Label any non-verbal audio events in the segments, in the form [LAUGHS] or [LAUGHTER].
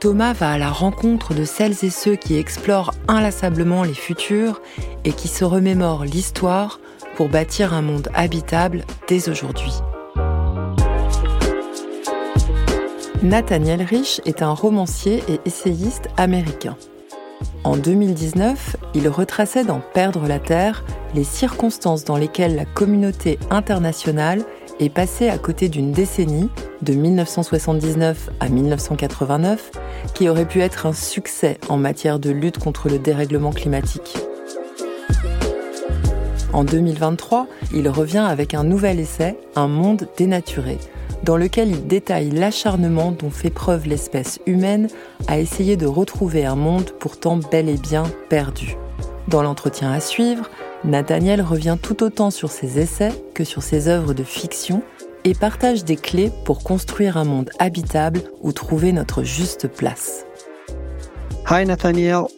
Thomas va à la rencontre de celles et ceux qui explorent inlassablement les futurs et qui se remémorent l'histoire pour bâtir un monde habitable dès aujourd'hui. Nathaniel Rich est un romancier et essayiste américain. En 2019, il retraçait dans Perdre la Terre les circonstances dans lesquelles la communauté internationale est passée à côté d'une décennie, de 1979 à 1989, qui aurait pu être un succès en matière de lutte contre le dérèglement climatique. En 2023, il revient avec un nouvel essai, Un monde dénaturé, dans lequel il détaille l'acharnement dont fait preuve l'espèce humaine à essayer de retrouver un monde pourtant bel et bien perdu. Dans l'entretien à suivre, Nathaniel revient tout autant sur ses essais que sur ses œuvres de fiction et partage des clés pour construire un monde habitable où trouver notre juste place. Hi Nathaniel.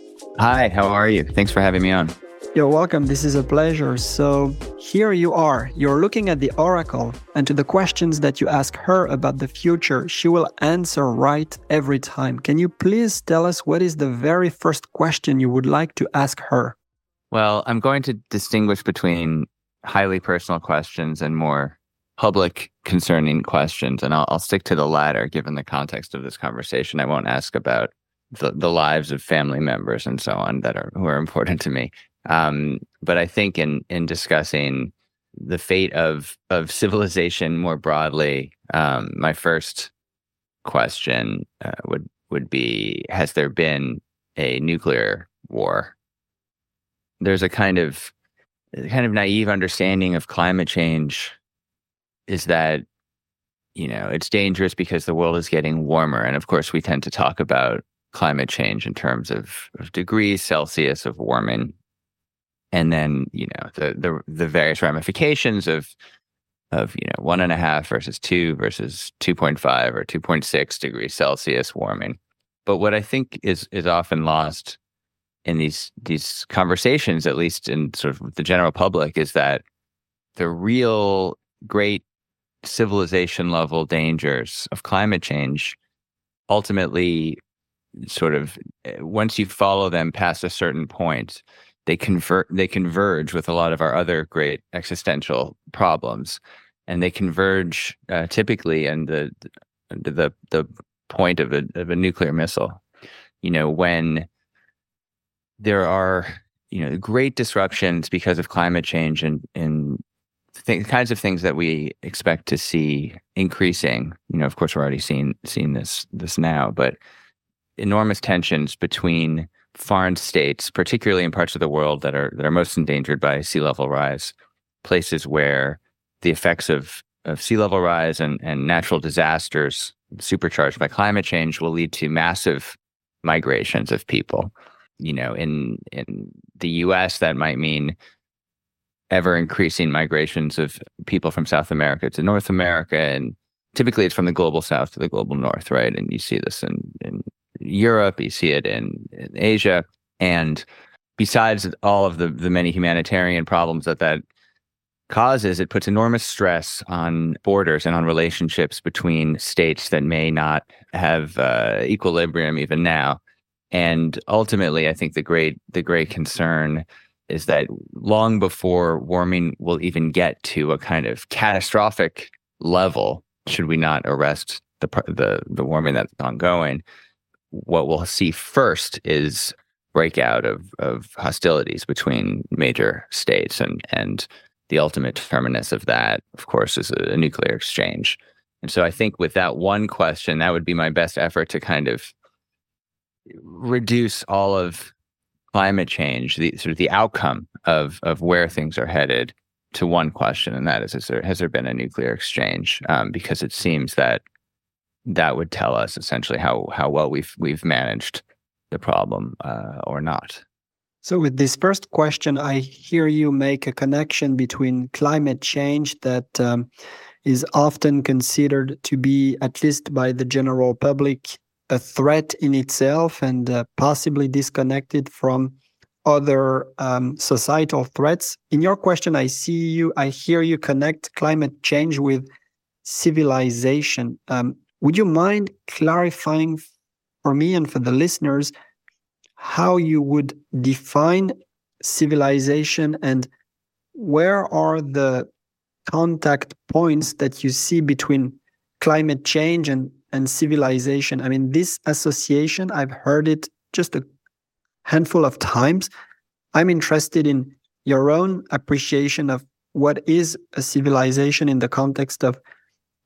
Hi, how are you? Thanks for having me on. You're welcome. This is a pleasure. So, here you are. You're looking at the oracle, and to the questions that you ask her about the future, she will answer right every time. Can you please tell us what is the very first question you would like to ask her? Well, I'm going to distinguish between highly personal questions and more public concerning questions. And I'll, I'll stick to the latter given the context of this conversation. I won't ask about the, the lives of family members and so on that are who are important to me. Um, but I think in in discussing the fate of of civilization more broadly, um, my first question uh, would would be: Has there been a nuclear war there's a kind of kind of naive understanding of climate change is that you know it's dangerous because the world is getting warmer. And of course we tend to talk about climate change in terms of, of degrees celsius of warming. And then you know the the, the various ramifications of of you know one and a half versus two versus 2.5 or 2.6 degrees celsius warming. But what i think is is often lost in these these conversations, at least in sort of the general public, is that the real great civilization level dangers of climate change ultimately sort of eh, once you follow them past a certain point they convert they converge with a lot of our other great existential problems. And they converge uh, typically in the the the point of a of a nuclear missile. You know when there are you know great disruptions because of climate change and and th- kinds of things that we expect to see increasing. You know, of course, we're already seeing seeing this this now, but enormous tensions between foreign states, particularly in parts of the world that are that are most endangered by sea level rise, places where the effects of of sea level rise and, and natural disasters supercharged by climate change will lead to massive migrations of people you know, in in the U.S., that might mean ever increasing migrations of people from South America to North America, and typically it's from the global South to the global North, right? And you see this in in Europe, you see it in, in Asia, and besides all of the the many humanitarian problems that that causes, it puts enormous stress on borders and on relationships between states that may not have uh, equilibrium even now. And ultimately, I think the great the great concern is that long before warming will even get to a kind of catastrophic level, should we not arrest the the the warming that's ongoing, what we'll see first is breakout of of hostilities between major states and and the ultimate terminus of that, of course, is a, a nuclear exchange. And so I think with that one question, that would be my best effort to kind of reduce all of climate change, the sort of the outcome of of where things are headed, to one question, and that is: is there, has there been a nuclear exchange? Um, because it seems that that would tell us essentially how how well we've we've managed the problem uh, or not. So, with this first question, I hear you make a connection between climate change that um, is often considered to be, at least by the general public, a threat in itself and uh, possibly disconnected from other um, societal threats. In your question, I see you, I hear you connect climate change with civilization. Um, would you mind clarifying for me and for the listeners how you would define civilization and where are the contact points that you see between climate change and, and civilization? I mean, this association, I've heard it just a handful of times. I'm interested in your own appreciation of what is a civilization in the context of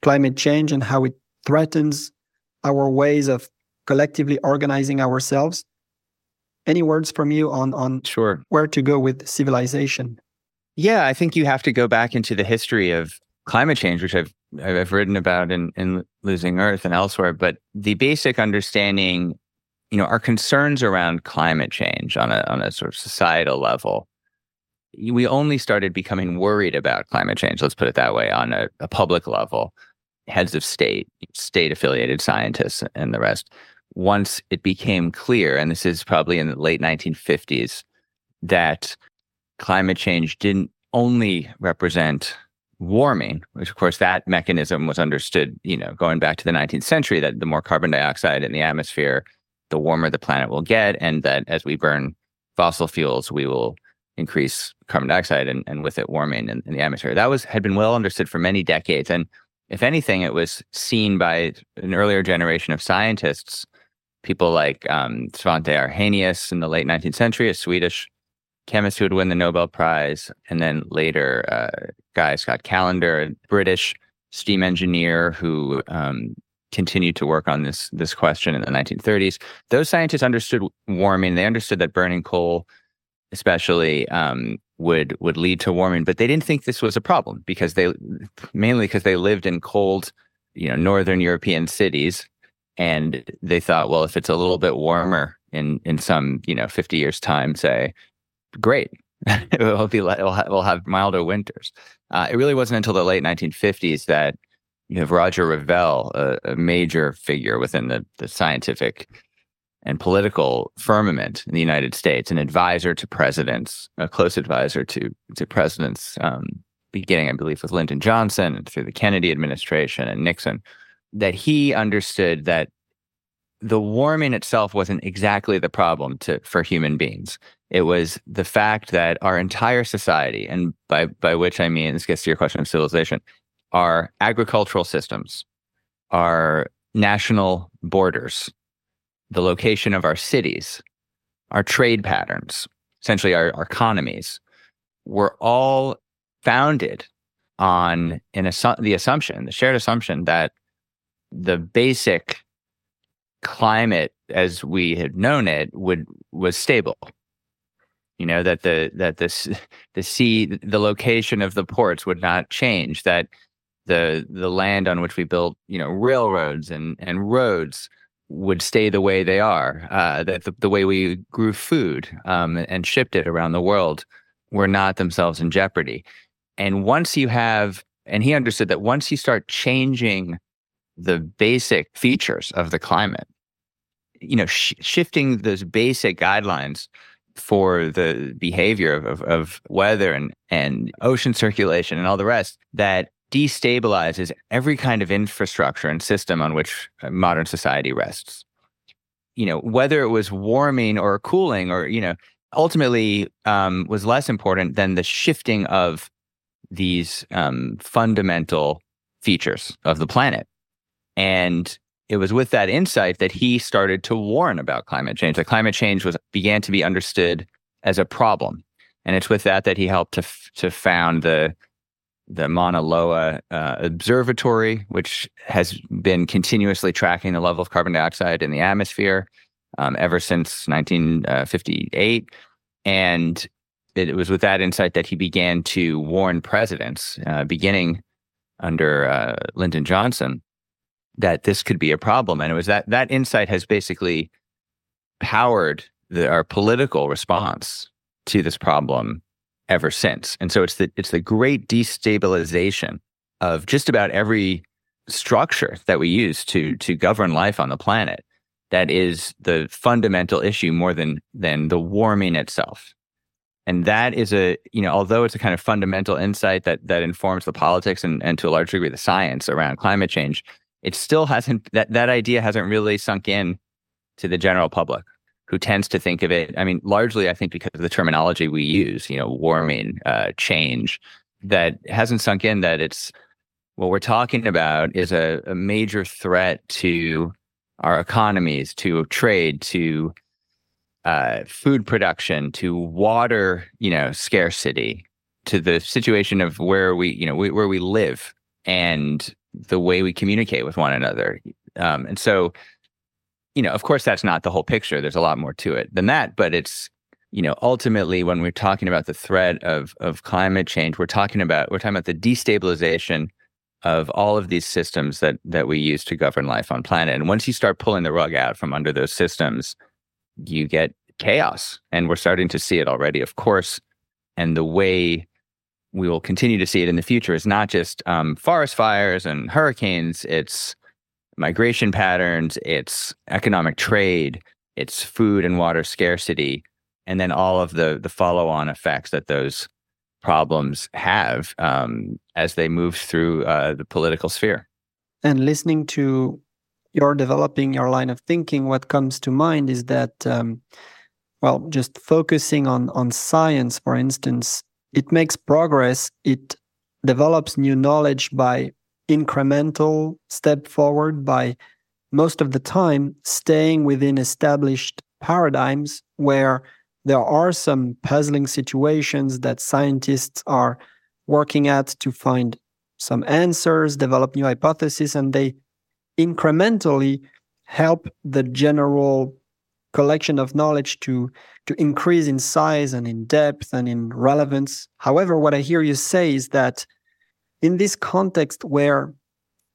climate change and how it threatens our ways of collectively organizing ourselves any words from you on on sure where to go with civilization? Yeah, I think you have to go back into the history of climate change, which I've I've written about in in Losing Earth and elsewhere. But the basic understanding, you know, our concerns around climate change on a on a sort of societal level. We only started becoming worried about climate change. Let's put it that way on a, a public level. Heads of state, state affiliated scientists, and the rest once it became clear, and this is probably in the late 1950s, that climate change didn't only represent warming, which of course that mechanism was understood, you know, going back to the 19th century, that the more carbon dioxide in the atmosphere, the warmer the planet will get, and that as we burn fossil fuels, we will increase carbon dioxide and, and with it warming in, in the atmosphere. That was had been well understood for many decades. And if anything, it was seen by an earlier generation of scientists people like um, Svante Arrhenius in the late 19th century, a Swedish chemist who would win the Nobel Prize, and then later uh, guy Scott Callendar, a British steam engineer who um, continued to work on this this question in the 1930s. Those scientists understood warming. They understood that burning coal, especially, um, would would lead to warming, but they didn't think this was a problem because they mainly because they lived in cold, you know, northern European cities and they thought, well, if it's a little bit warmer in in some you know 50 years time, say, great, [LAUGHS] it will be we'll, ha- we'll have milder winters. Uh, it really wasn't until the late 1950s that you have Roger Revelle, a, a major figure within the, the scientific and political firmament in the United States, an advisor to presidents, a close advisor to to presidents, um, beginning, I believe, with Lyndon Johnson and through the Kennedy administration and Nixon, that he understood that the warming itself wasn't exactly the problem to, for human beings. It was the fact that our entire society, and by, by which I mean, this gets to your question of civilization, our agricultural systems, our national borders, the location of our cities, our trade patterns, essentially our, our economies, were all founded on an assu- the assumption, the shared assumption that the basic climate as we had known it would was stable you know that the that this [LAUGHS] the sea the location of the ports would not change that the the land on which we built you know railroads and and roads would stay the way they are uh, that the, the way we grew food um, and shipped it around the world were not themselves in jeopardy and once you have and he understood that once you start changing the basic features of the climate. You know, sh- shifting those basic guidelines for the behavior of, of, of weather and, and ocean circulation and all the rest that destabilizes every kind of infrastructure and system on which modern society rests. You know, whether it was warming or cooling or, you know, ultimately um, was less important than the shifting of these um, fundamental features of the planet. And it was with that insight that he started to warn about climate change. That climate change was began to be understood as a problem, and it's with that that he helped to f- to found the the Mauna Loa uh, Observatory, which has been continuously tracking the level of carbon dioxide in the atmosphere um, ever since 1958. And it was with that insight that he began to warn presidents, uh, beginning under uh, Lyndon Johnson, that this could be a problem. And it was that that insight has basically powered the, our political response to this problem ever since. And so it's the it's the great destabilization of just about every structure that we use to hmm. to govern life on the planet that is the fundamental issue more than than the warming itself and that is a you know although it's a kind of fundamental insight that that informs the politics and, and to a large degree the science around climate change it still hasn't that that idea hasn't really sunk in to the general public who tends to think of it i mean largely i think because of the terminology we use you know warming uh, change that hasn't sunk in that it's what we're talking about is a, a major threat to our economies, to trade, to uh, food production, to water, you know, scarcity, to the situation of where we, you know, we, where we live. And the way we communicate with one another. Um, and so, you know, of course, that's not the whole picture. There's a lot more to it than that, but it's, you know, ultimately, when we're talking about the threat of of climate change, we're talking about we're talking about the destabilization of all of these systems that that we use to govern life on planet. And once you start pulling the rug out from under those systems, you get chaos. And we're starting to see it already, of course. And the way we will continue to see it in the future is not just um, forest fires and hurricanes, it's migration patterns, it's economic trade, it's food and water scarcity, and then all of the the follow on effects that those problems have um, as they move through uh, the political sphere. And listening to your developing your line of thinking, what comes to mind is that, um, well, just focusing on on science, for instance, it makes progress. It develops new knowledge by incremental step forward by most of the time staying within established paradigms where there are some puzzling situations that scientists are working at to find some answers, develop new hypotheses, and they incrementally help the general collection of knowledge to to increase in size and in depth and in relevance. However, what I hear you say is that in this context where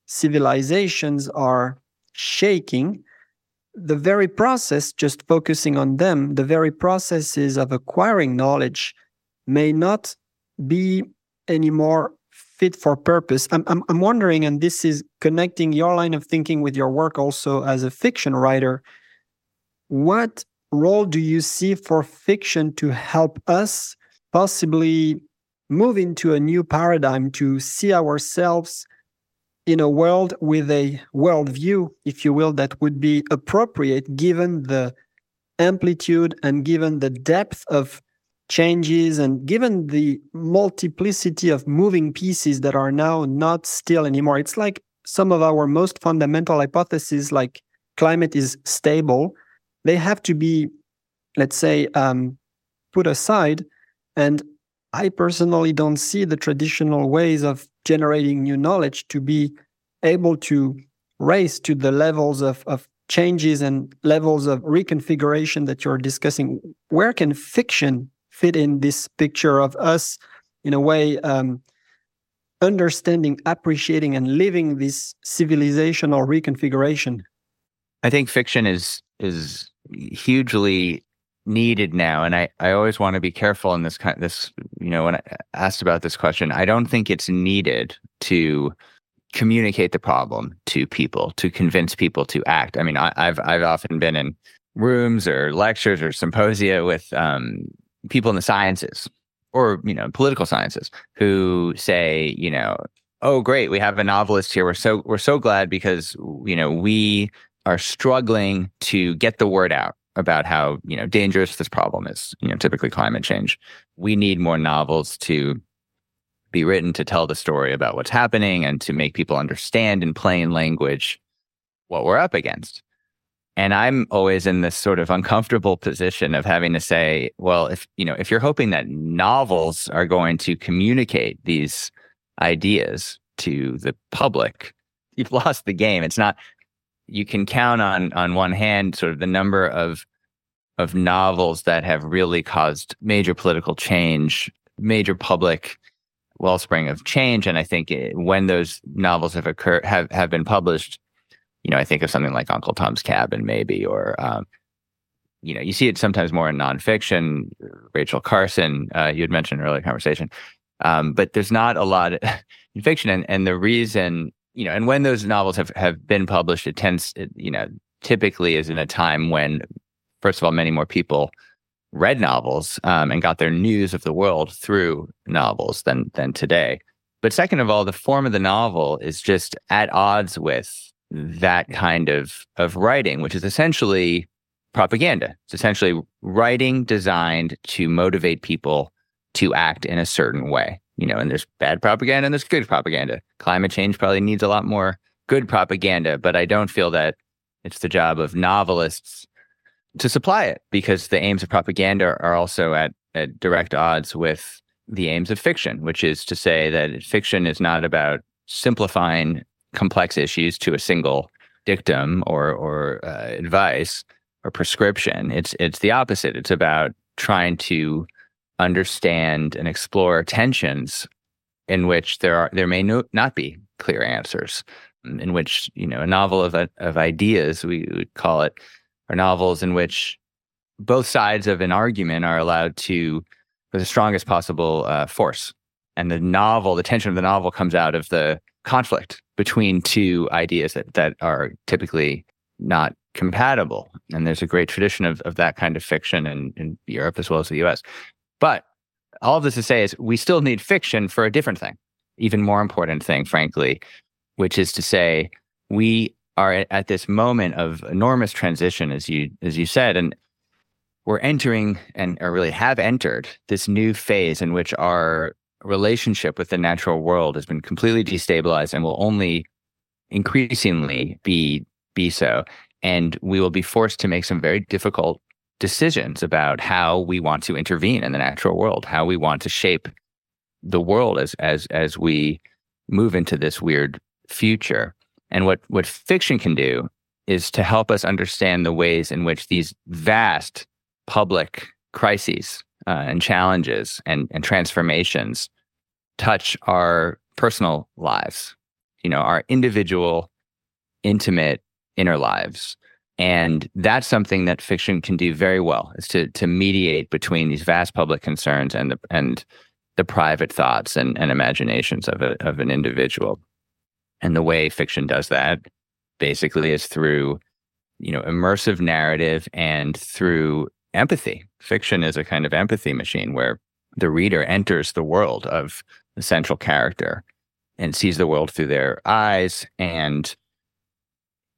civilizations are shaking, the very process, just focusing on them, the very processes of acquiring knowledge may not be anymore fit for purpose. I'm, I'm, I'm wondering, and this is connecting your line of thinking with your work also as a fiction writer, what role do you see for fiction to help us possibly move into a new paradigm to see ourselves in a world with a worldview, if you will, that would be appropriate given the amplitude and given the depth of changes and given the multiplicity of moving pieces that are now not still anymore. It's like some of our most fundamental hypotheses, like climate is stable, they have to be, let's say, um, put aside. And I personally don't see the traditional ways of generating new knowledge to be able to raise to the levels of, of changes and levels of reconfiguration that you're discussing. Where can fiction fit in this picture of us, in a way, um, understanding, appreciating, and living this civilizational reconfiguration? I think fiction is is hugely needed now and i i always want to be careful in this kind this you know when i asked about this question i don't think it's needed to communicate the problem to people to convince people to act. I mean I, have i've often been in rooms or lectures or symposia with um, people in the sciences or you know political sciences who say you know oh great we have a novelist here. We're so we're so glad because you know we are struggling to get the word out about how you know dangerous this problem is you know typically climate change. We need more novels to be written to tell the story about what's happening and to make people understand in plain language what we're up against. And i'm always in this sort of uncomfortable position of having to say well if you know if you're hoping that novels are going to communicate these ideas to the public you've [LAUGHS] lost the game. It's not you can count on on one hand sort of the number of of novels that have really caused major political change, major public wellspring of change. And I think it, when those novels have occurred, have, have been published, you know, I think of something like Uncle Tom's Cabin, maybe, or um, you know, you see it sometimes more in nonfiction. Rachel Carson, uh, you had mentioned earlier conversation, um, but there's not a lot [LAUGHS] in fiction. And, and the reason, you know, and when those novels have, have been published, it tends, it, you know, typically is in a time when, first of all, many more people read novels um, and got their news of the world through novels than than today. But second of all, the form of the novel is just at odds with that kind of of writing, which is essentially propaganda. It's essentially writing designed to motivate people to act in a certain way. You know, and there's bad propaganda and there's good propaganda. Climate change probably needs a lot more good propaganda, but I don't feel that it's the job of novelists to supply it because the aims of propaganda are also at, at direct odds with the aims of fiction, which is to say that fiction is not about simplifying complex issues to a single dictum or or uh, advice or prescription. It's it's the opposite. It's about trying to understand and explore tensions in which there are there may no, not be clear answers. In which you know a novel of of ideas we would call it, are novels in which both sides of an argument are allowed to with the strongest possible uh, force. And the novel, the tension of the novel comes out of the conflict between two ideas that, that are typically not compatible. And there's a great tradition of, of that kind of fiction in, in Europe as well as the US. But all of this to say is we still need fiction for a different thing, even more important thing, frankly, which is to say we are at this moment of enormous transition, as you as you said, and we're entering and or really have entered this new phase in which our relationship with the natural world has been completely destabilized and will only increasingly be be so. And we will be forced to make some very difficult decisions about how we want to intervene in the natural world how we want to shape the world as as as we move into this weird future and what what fiction can do is to help us understand the ways in which these vast public crises uh, and challenges and, and transformations touch our personal lives, you know, our individual, intimate inner lives. And that's something that fiction can do very well is to to mediate between these vast public concerns and the and the private thoughts and, and imaginations of a, of an individual. And the way fiction does that basically is through, you know, immersive narrative and through empathy. Fiction is a kind of empathy machine where the reader enters the world of the central character and sees the world through their eyes and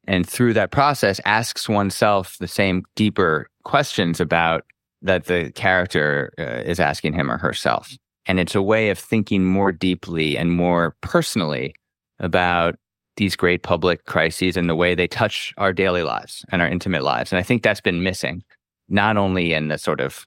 and through that process asks oneself the same deeper questions about that the character uh, is asking him or herself and it's a way of thinking more deeply and more personally about these great public crises and the way they touch our daily lives and our intimate lives and i think that's been missing not only in the sort of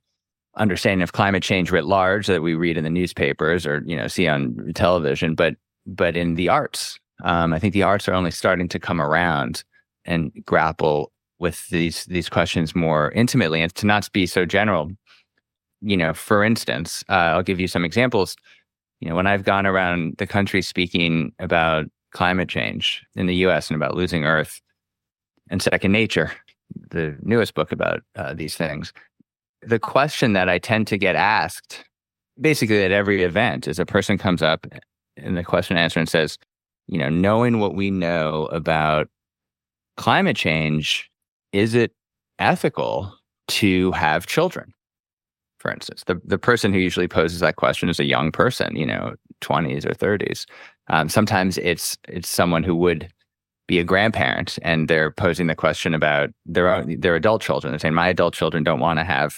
understanding of climate change writ large that we read in the newspapers or you know see on television, but but in the arts. Um, I think the arts are only starting to come around and grapple with these these questions more intimately and to not be so general. You know, for instance, uh, I'll give you some examples. You know, when I've gone around the country speaking about climate change in the U.S. and about losing Earth and second nature, the newest book about uh, these things. The question that I tend to get asked basically at every event is a person comes up in the question and answer and says, you know, knowing what we know about climate change, is it ethical to have children? For instance, the, the person who usually poses that question is a young person, you know, 20s or 30s. Um, sometimes it's it's someone who would be a grandparent and they're posing the question about their their adult children. They're saying my adult children don't want to have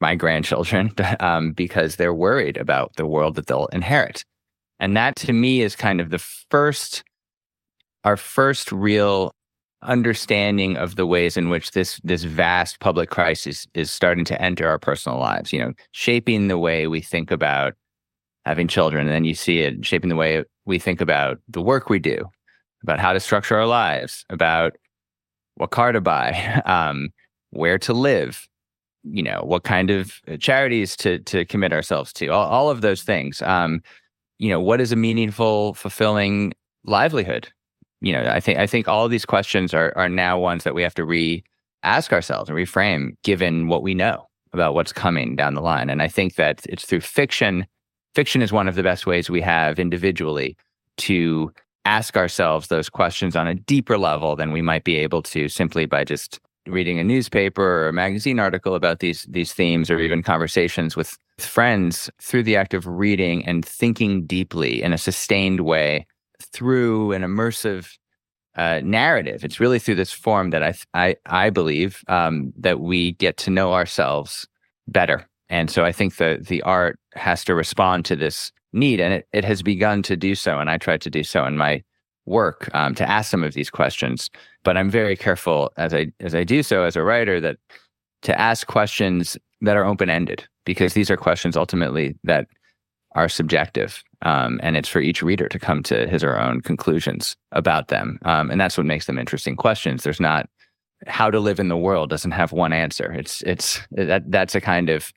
my grandchildren [LAUGHS] um, because they're worried about the world that they'll inherit. And that to me is kind of the first, our first real understanding of the ways in which this this vast public crisis is starting to enter our personal lives. You know, shaping the way we think about having children, and then you see it shaping the way we think about the work we do, about how to structure our lives, about what car to buy, [LAUGHS] um, where to live, you know, what kind of uh, charities to to commit ourselves to, all, all of those things. Um, you know, what is a meaningful, fulfilling livelihood? You know, I think I think all these questions are are now ones that we have to re ask ourselves and reframe given what we know about what's coming down the line. And I think that it's through fiction. Fiction is one of the best ways we have individually to ask ourselves those questions on a deeper level than we might be able to simply by just reading a newspaper or a magazine article about these these themes or even conversations with friends through the act of reading and thinking deeply in a sustained way through an immersive uh, narrative. It's really through this form that I I I believe um, that we get to know ourselves better. And so I think that the art has to respond to this need, and it, it has begun to do so. And I tried to do so in my work um, to ask some of these questions. But I'm very careful as I as I do so as a writer that to ask questions that are open ended because these are questions ultimately that are subjective, um, and it's for each reader to come to his or her own conclusions about them. Um, and that's what makes them interesting questions. There's not how to live in the world doesn't have one answer. It's it's that that's a kind of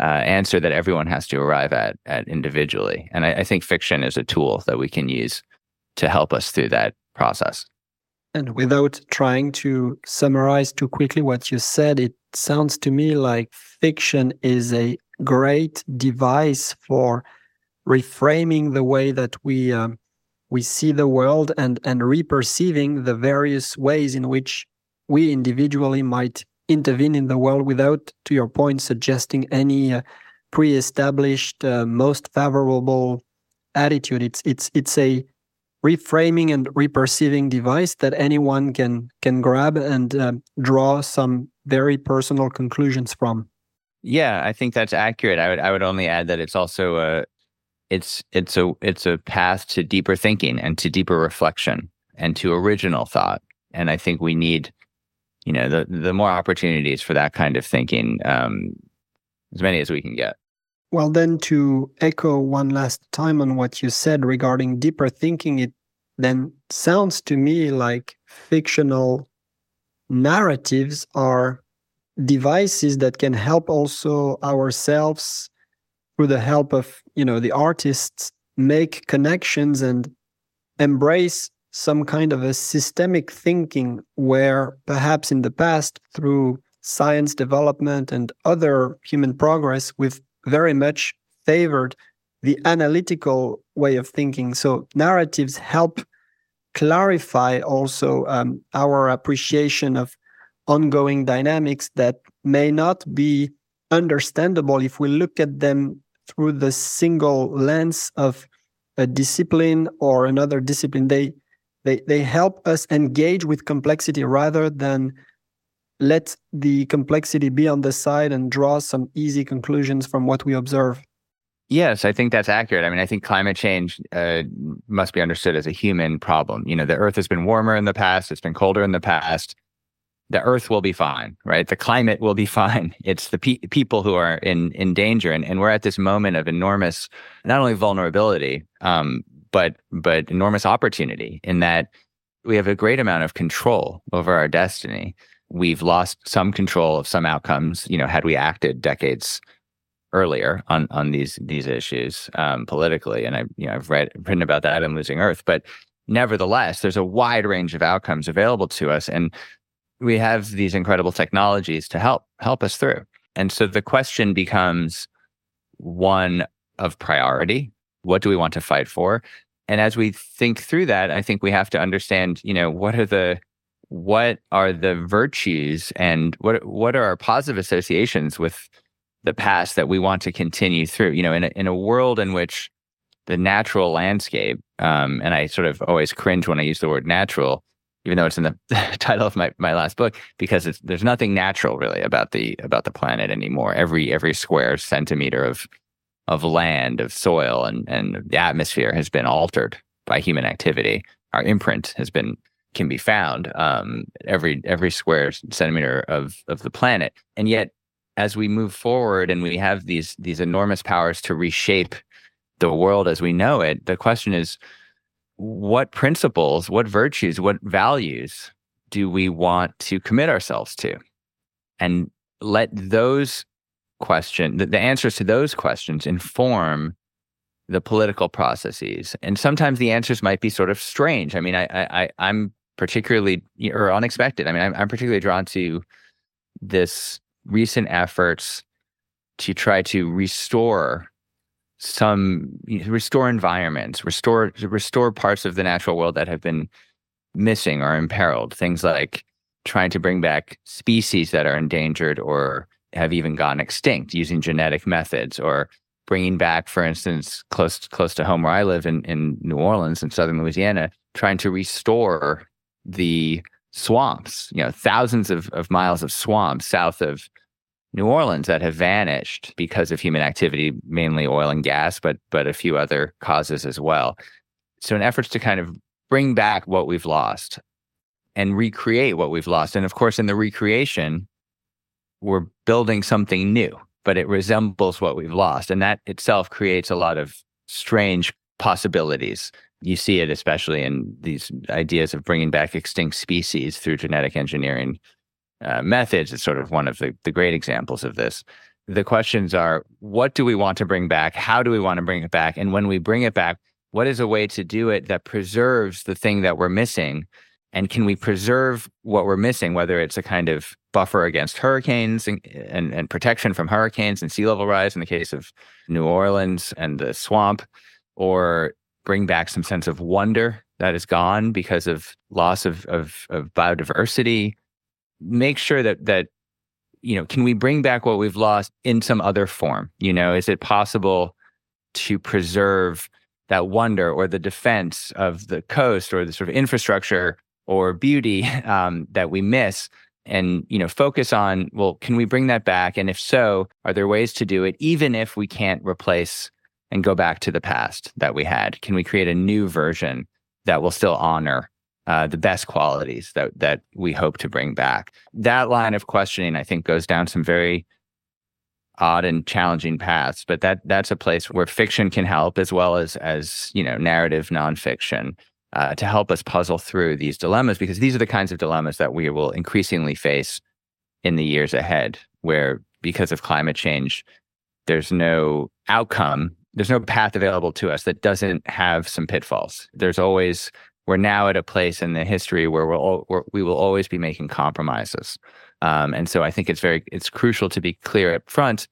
uh, answer that everyone has to arrive at at individually. And I, I think fiction is a tool that we can use to help us through that process. And without trying to summarize too quickly what you said, it sounds to me like fiction is a great device for reframing the way that we um, we see the world and and reperceiving the various ways in which we individually might intervene in the world without, to your point, suggesting any uh, pre-established uh, most favorable attitude. It's it's it's a reframing and reperceiving device that anyone can can grab and uh, draw some very personal conclusions from. Yeah, I think that's accurate. I would I would only add that it's also a it's it's a it's a path to deeper thinking and to deeper reflection and to original thought. And I think we need, you know, the the more opportunities for that kind of thinking, um, as many as we can get. Well, then to echo one last time on what you said regarding deeper thinking, it then sounds to me like fictional narratives are devices that can help also ourselves through the help of you know the artists make connections and embrace some kind of a systemic thinking where perhaps in the past through science development and other human progress we've very much favored the analytical way of thinking. So narratives help clarify also um, our appreciation of ongoing dynamics that may not be understandable if we look at them through the single lens of a discipline or another discipline. They they they help us engage with complexity rather than let the complexity be on the side and draw some easy conclusions from what we observe Yes, I think that's accurate. I mean, I think climate change uh, must be understood as a human problem. You know, the Earth has been warmer in the past; it's been colder in the past the earth will be fine, right? The climate will be [LAUGHS] fine. It's the pe- people who are in in danger, and, and we're at this moment of enormous, not only vulnerability, um, but but enormous opportunity in that we have a great amount of control over our destiny. We've lost some control of some outcomes. You know, had we acted decades earlier on on these these issues um, politically, and I you know I've read written about that in Losing Earth, but nevertheless, there's a wide range of outcomes available to us, and we have these incredible technologies to help help us through. And so the question becomes one of priority. What do we want to fight for? And as we think through that, I think we have to understand, you know, what are the what are the virtues and what what are our positive associations with the past that we want to continue through? You know, in a, in a world in which the natural landscape, um, and I sort of always cringe when I use the word natural, even though it's in the [LAUGHS] title of my, my last book, because there's nothing natural really about the about the planet anymore. Every every square centimeter of of land, of soil, and and the atmosphere has been altered by human activity. Our imprint has been can be found um, every every square centimeter of of the planet, and yet as we move forward and we have these these enormous powers to reshape the world as we know it, the question is what principles, what virtues, what values do we want to commit ourselves to? And let those questions, the, the answers to those questions inform the political processes. And sometimes the answers might be sort of strange. I mean, I, I, I'm particularly or unexpected. I mean, I'm, I'm particularly drawn to this recent efforts to try to restore some restore environments, restore restore parts of the natural world that have been missing or imperiled. Things like trying to bring back species that are endangered or have even gone extinct using genetic methods, or bringing back, for instance, close close to home where I live in in New Orleans in southern Louisiana, trying to restore the swamps. You know, thousands of, of miles of swamps south of New Orleans that have vanished because of human activity, mainly oil and gas, but but a few other causes as well. So in efforts to kind of bring back what we've lost and recreate what we've lost. And of course, in the recreation, we're building something new, but it resembles what we've lost. And that itself creates a lot of strange possibilities. You see it especially in these ideas of bringing back extinct species through genetic engineering uh, methods is sort of one of the, the great examples of this. The questions are what do we want to bring back? How do we want to bring it back? And when we bring it back, what is a way to do it that preserves the thing that we're missing? And can we preserve what we're missing, whether it's a kind of buffer against hurricanes and, and, and protection from hurricanes and sea level rise in the case of New Orleans and the swamp, or bring back some sense of wonder that is gone because of loss of, of, of biodiversity. Make sure that that you know can we bring back what we've lost in some other form? You know is it possible to preserve that wonder or the defense of the coast or the sort of infrastructure or beauty [LAUGHS] um, that we miss? And you know focus on well can we bring that back? And if so are there ways to do it even if we can't replace and go back to the past that we had can we create a new version that will still honor uh, the best qualities that that we hope to bring back. That line of questioning, I think, goes down some very odd and challenging paths. But that that's a place where fiction can help, as well as as you know, narrative nonfiction, uh, to help us puzzle through these dilemmas, because these are the kinds of dilemmas that we will increasingly face in the years ahead, where because of climate change, there's no outcome. There's no path available to us that doesn't have some pitfalls. There's always we're now at a place in the history where we'll where we will always be making compromises. Um, and so I think it's very it's crucial to be clear up front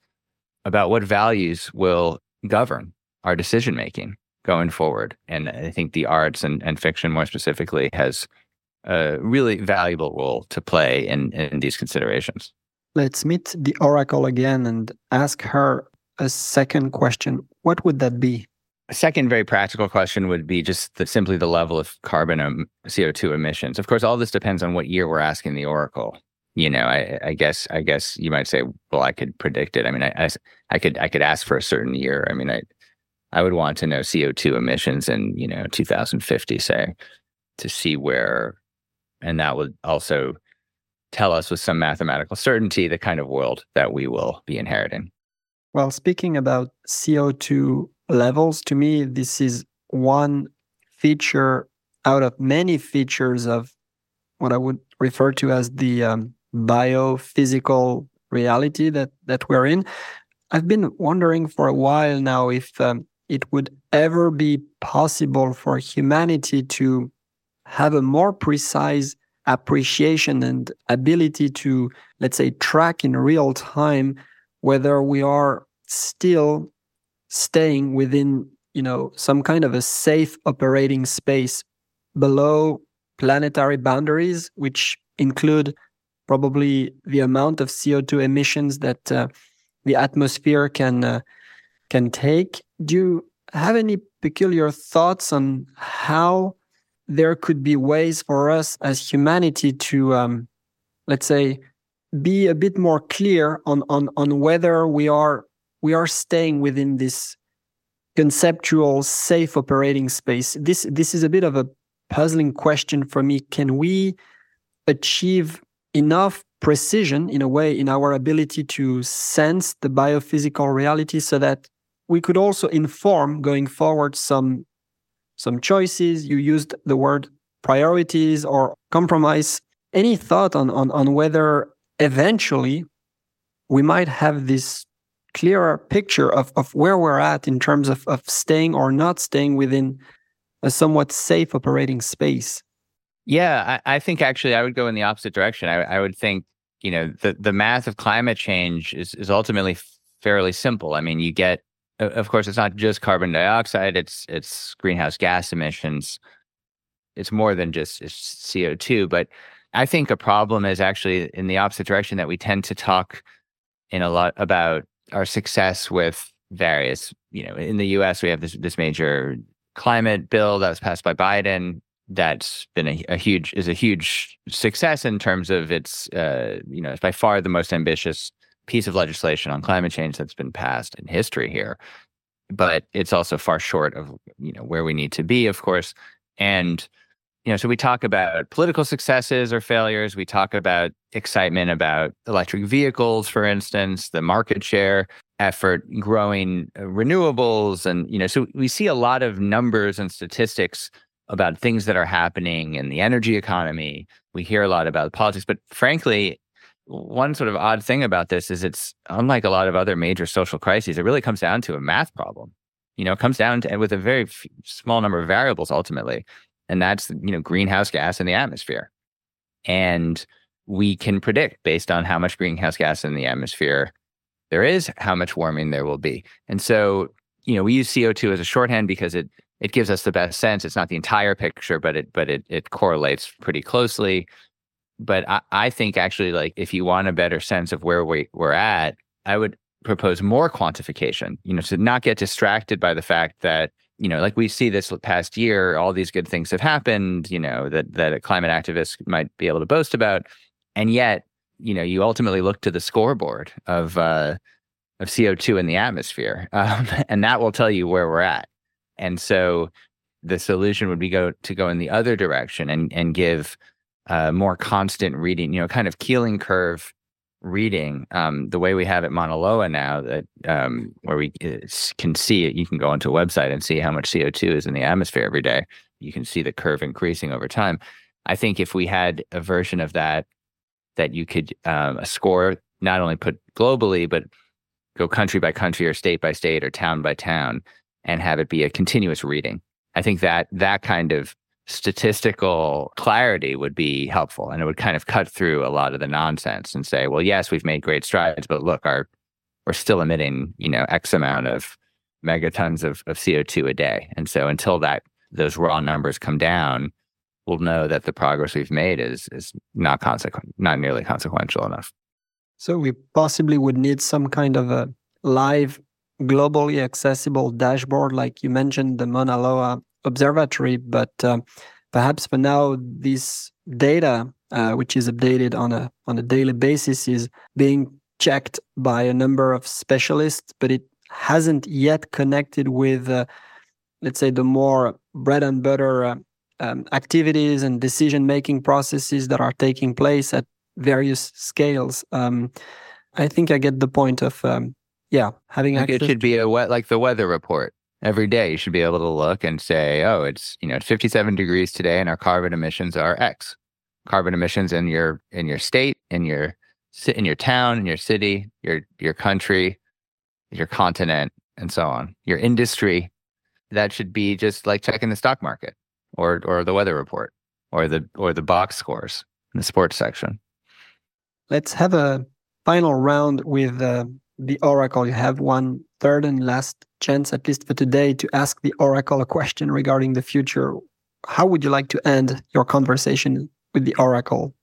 about what values will govern our decision making going forward. And I think the arts and, and fiction more specifically has a really valuable role to play in, in these considerations. Let's meet the oracle again and ask her a second question. What would that be? A second very practical question would be just the, simply the level of carbon um, CO2 emissions. Of course, all this depends on what year we're asking the oracle. You know, I, I guess I guess you might say, well, I could predict it. I mean, I, I, I could I could ask for a certain year. I mean, I I would want to know CO2 emissions in you know 2050, say, to see where, and that would also tell us with some mathematical certainty the kind of world that we will be inheriting. Well, speaking about CO2 levels, to me, this is one feature out of many features of what I would refer to as the um, biophysical reality that, that we're in. I've been wondering for a while now if um, it would ever be possible for humanity to have a more precise appreciation and ability to, let's say, track in real time whether we are still staying within you know some kind of a safe operating space below planetary boundaries which include probably the amount of CO2 emissions that uh, the atmosphere can uh, can take. Do you have any peculiar thoughts on how there could be ways for us as humanity to um, let's say be a bit more clear on on on whether we are we are staying within this conceptual safe operating space. This this is a bit of a puzzling question for me. Can we achieve enough precision in a way in our ability to sense the biophysical reality so that we could also inform going forward some some choices? You used the word priorities or compromise. Any thought on on, on whether eventually we might have this clearer picture of, of where we're at in terms of, of staying or not staying within a somewhat safe operating space. Yeah, I, I, think actually I would go in the opposite direction. I, I, would think, you know, the, the math of climate change is, is ultimately fairly simple. I mean, you get, of course, it's not just carbon dioxide, it's it's greenhouse gas emissions. It's more than just CO2. But I think a problem is actually in the opposite direction that we tend to talk in a lot about our success with various, you know, in the US, we have this, this major climate bill that was passed by Biden that's been a, a, huge is a huge success in terms of its uh, you know it's by far the most ambitious piece of legislation on climate change that's been passed in history here. But it's also far short of you know where we need to be of course. And you know so we talk about political successes or failures we talk about excitement about electric vehicles for instance the market share effort growing uh, renewables and you know so we see a lot of numbers and statistics about things that are happening in the energy economy. We hear a lot about politics, but frankly, one sort of odd thing about this is it's unlike a lot of other major social crises, it really comes down to a math problem. You know, it comes down to with a very f- small number of variables ultimately, and that's you know greenhouse gas in the atmosphere, and we can predict based on how much greenhouse gas in the atmosphere there is, how much warming there will be, and so you know we use CO two as a shorthand because it it gives us the best sense. It's not the entire picture, but it but it it correlates pretty closely. But I, I think actually like if you want a better sense of where we, we're at, I would propose more quantification, you know, to not get distracted by the fact that, you know, like we see this past year, all these good things have happened, you know, that that a climate activist might be able to boast about. And yet, you know, you ultimately look to the scoreboard of uh of CO2 in the atmosphere. [LAUGHS] Um, and that will tell you where we're at. And so the solution would be go to go in the other direction and and give uh, more constant reading, you know, kind of Keeling curve reading, um, the way we have at Mauna Loa now, that um, where we uh, can see it. You can go onto a website and see how much CO two is in the atmosphere every day. You can see the curve increasing over time. I think if we had a version of that, that you could um, a score not only put globally, but go country by country or state by state or town by town and have it be a continuous reading. I think that that kind of statistical clarity would be helpful and it would kind of cut through a lot of the nonsense and say, well, yes, we've made great strides, but look, our we're still emitting, you know, X amount of megatons of, of CO2 a day. And so until that those raw numbers come down, we'll know that the progress we've made is is not consequent not nearly consequential enough. So we possibly would need some kind of a live globally accessible dashboard, like you mentioned, the Mauna Loa Observatory. But uh, perhaps for now, this data, uh, which is updated on a on a daily basis, is being checked by a number of specialists, but it hasn't yet connected with, uh, let's say, the more bread and butter uh, um, activities and decision making processes that are taking place at various scales. Um, I think I get the point of um, yeah, having like it should be a wet like the weather report every day. You should be able to look and say, oh, it's you know it's 57 degrees today, and our carbon emissions are X. Carbon emissions in your in your state, in your sit in your town, in your city, your your country, your continent, and so on. Your industry. That should be just like checking the stock market or or the weather report or the or the box scores in the sports section. Let's have a final round with uh, the oracle. You have one third and last chance, at least for today, to ask the oracle a question regarding the future. How would you like to end your conversation with the oracle?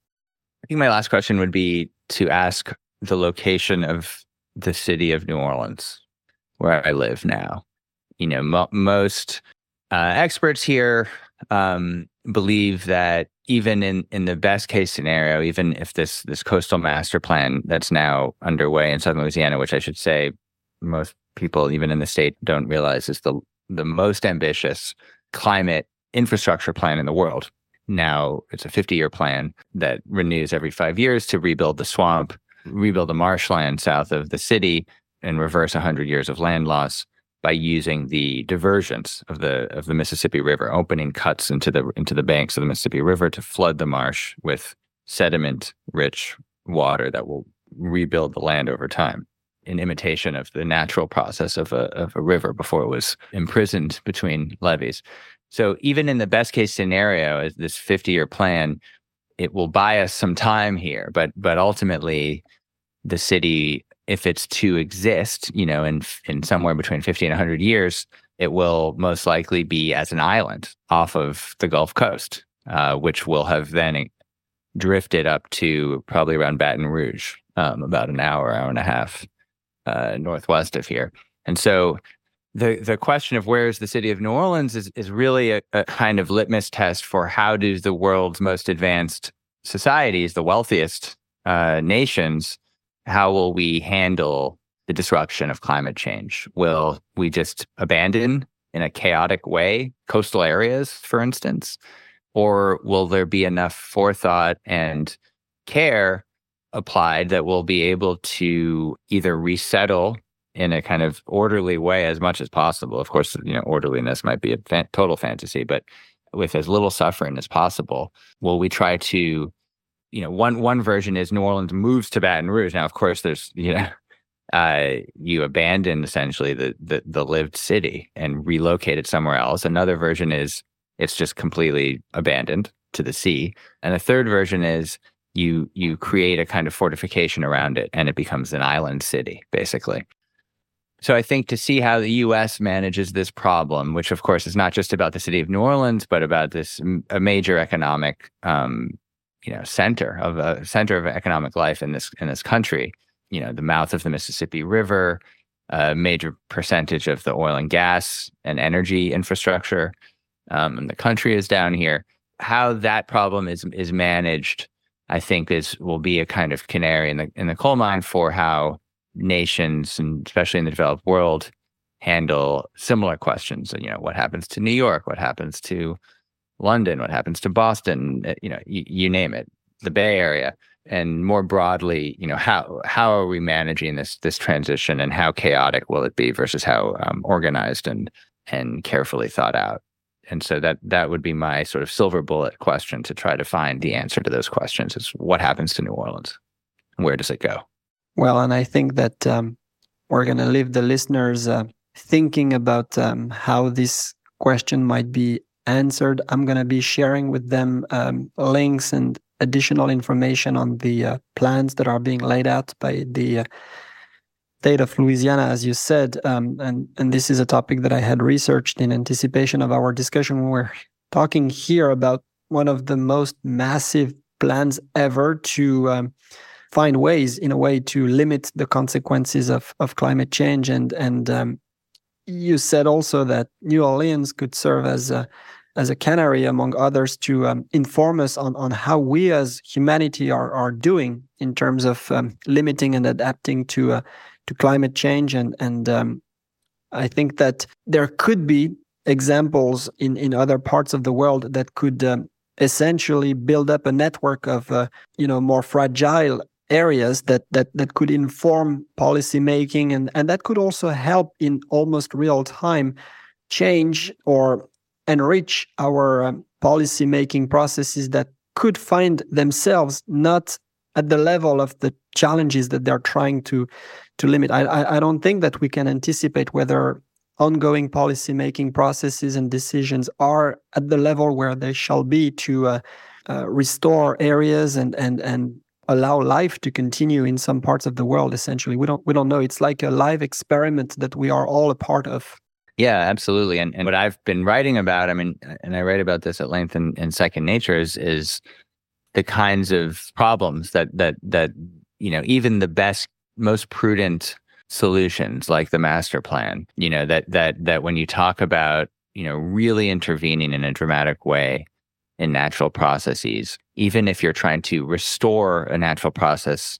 I think my last question would be to ask the location of the city of New Orleans, where I live now. You know, mo- most uh, experts here um, believe that even in, in the best case scenario, even if this this coastal master plan that's now underway in southern Louisiana, which I should say most people even in the state don't realize is the the most ambitious climate infrastructure plan in the world. Now it's a 50 year plan that renews every five years to rebuild the swamp, rebuild the marshland south of the city, and reverse 100 years of land loss by using the diversions of the of the Mississippi River, opening cuts into the into the banks of the Mississippi River to flood the marsh with sediment rich water that will rebuild the land over time in imitation of the natural process of a of a river before it was imprisoned between levees. So even in the best case scenario, as this 50 year plan, it will buy us some time here, but but ultimately, the city, if it's to exist, you know, in in somewhere between 50 and 100 years, it will most likely be as an island off of the Gulf Coast, uh, which will have then drifted up to probably around Baton Rouge, um, about an hour, hour and a half uh, northwest of here. And so the the question of where is the city of New Orleans is is really a, a, kind of litmus test for how do the world's most advanced societies, the wealthiest uh, nations, how will we handle the disruption of climate change? Will we just abandon in a chaotic way coastal areas, for instance? Or will there be enough forethought and care applied that we'll be able to either resettle in a kind of orderly way as much as possible? Of course, you know, orderliness might be a fa- total fantasy, but with as little suffering as possible, will we try to you know, one one version is New Orleans moves to Baton Rouge. Now, of course, there's you know [LAUGHS] uh, you abandon essentially the, the, the lived city and relocate it somewhere else. Another version is it's just completely abandoned to the sea, and a third version is you you create a kind of fortification around it, and it becomes an island city, basically. So I think to see how the U.S. manages this problem, which of course is not just about the city of New Orleans, but about this a major economic, um, you know, center of a center of economic life in this in this country, you know, the mouth of the Mississippi River, a major percentage of the oil and gas and energy infrastructure um, in the country is down here. How that problem is is managed, I think, is will be a kind of canary in the in the coal mine for how nations and especially in the developed world handle similar questions. You know, what happens to New York? What happens to London? What happens to Boston? Eh, you know, you, you name it, the Bay Area and more broadly, you know, how how are we managing this this transition, and how chaotic will it be versus how um, organized and and carefully thought out? And so that that would be my sort of silver bullet question to try to find the answer to those questions: is what happens to New Orleans, where does it go? Well, and I think that um, we're going to leave the listeners uh, thinking about um, how this question might be answered. I'm going to be sharing with them um, links and additional information on the uh, plans that are being laid out by the uh, state of Louisiana, as you said. Um, and, and this is a topic that I had researched in anticipation of our discussion. We're talking here about one of the most massive plans ever to um, find ways, in a way, to limit the consequences of, of climate change. And, and um, you said also that New Orleans could serve as a as a canary, among others, to um, inform us on, on how we as humanity are, are doing in terms of um, limiting and adapting to uh, to climate change. And and um, I think that there could be examples in, in other parts of the world that could um, essentially build up a network of uh, you know more fragile areas that that that could inform policy making and and that could also help in almost real time change or enrich our um, policy making processes that could find themselves not at the level of the challenges that they're trying to to limit. I, I, don't think that we can anticipate whether ongoing policy making processes and decisions are at the level where they shall be to uh, uh, restore areas and and and allow life to continue in some parts of the world essentially we don't we don't know it's like a live experiment that we are all a part of yeah, absolutely. And and what I've been writing about, I mean, and I write about this at length in, in Second Nature is is the kinds of problems that that that you know even the best, most prudent solutions like the master plan, you know that that that when you talk about you know really intervening in a dramatic way in natural processes, even if you're trying to restore a natural process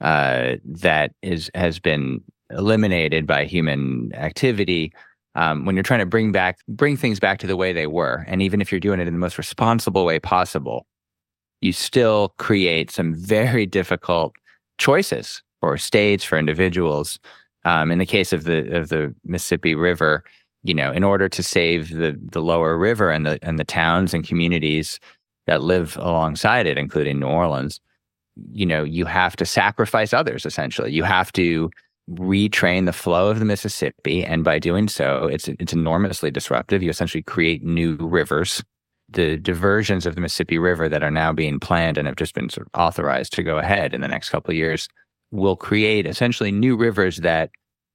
uh, that is has been eliminated by human activity um, when you're trying to bring back bring things back to the way they were and even if you're doing it in the most responsible way possible you still create some very difficult choices for states for individuals um, in the case of the of the mississippi river you know in order to save the the lower river and the and the towns and communities that live alongside it including new orleans you know you have to sacrifice others essentially you have to retrain the flow of the Mississippi. And by doing so, it's, it's enormously disruptive. You essentially create new rivers. The diversions of the Mississippi River that are now being planned and have just been sort of authorized to go ahead in the next couple of years will create essentially new rivers that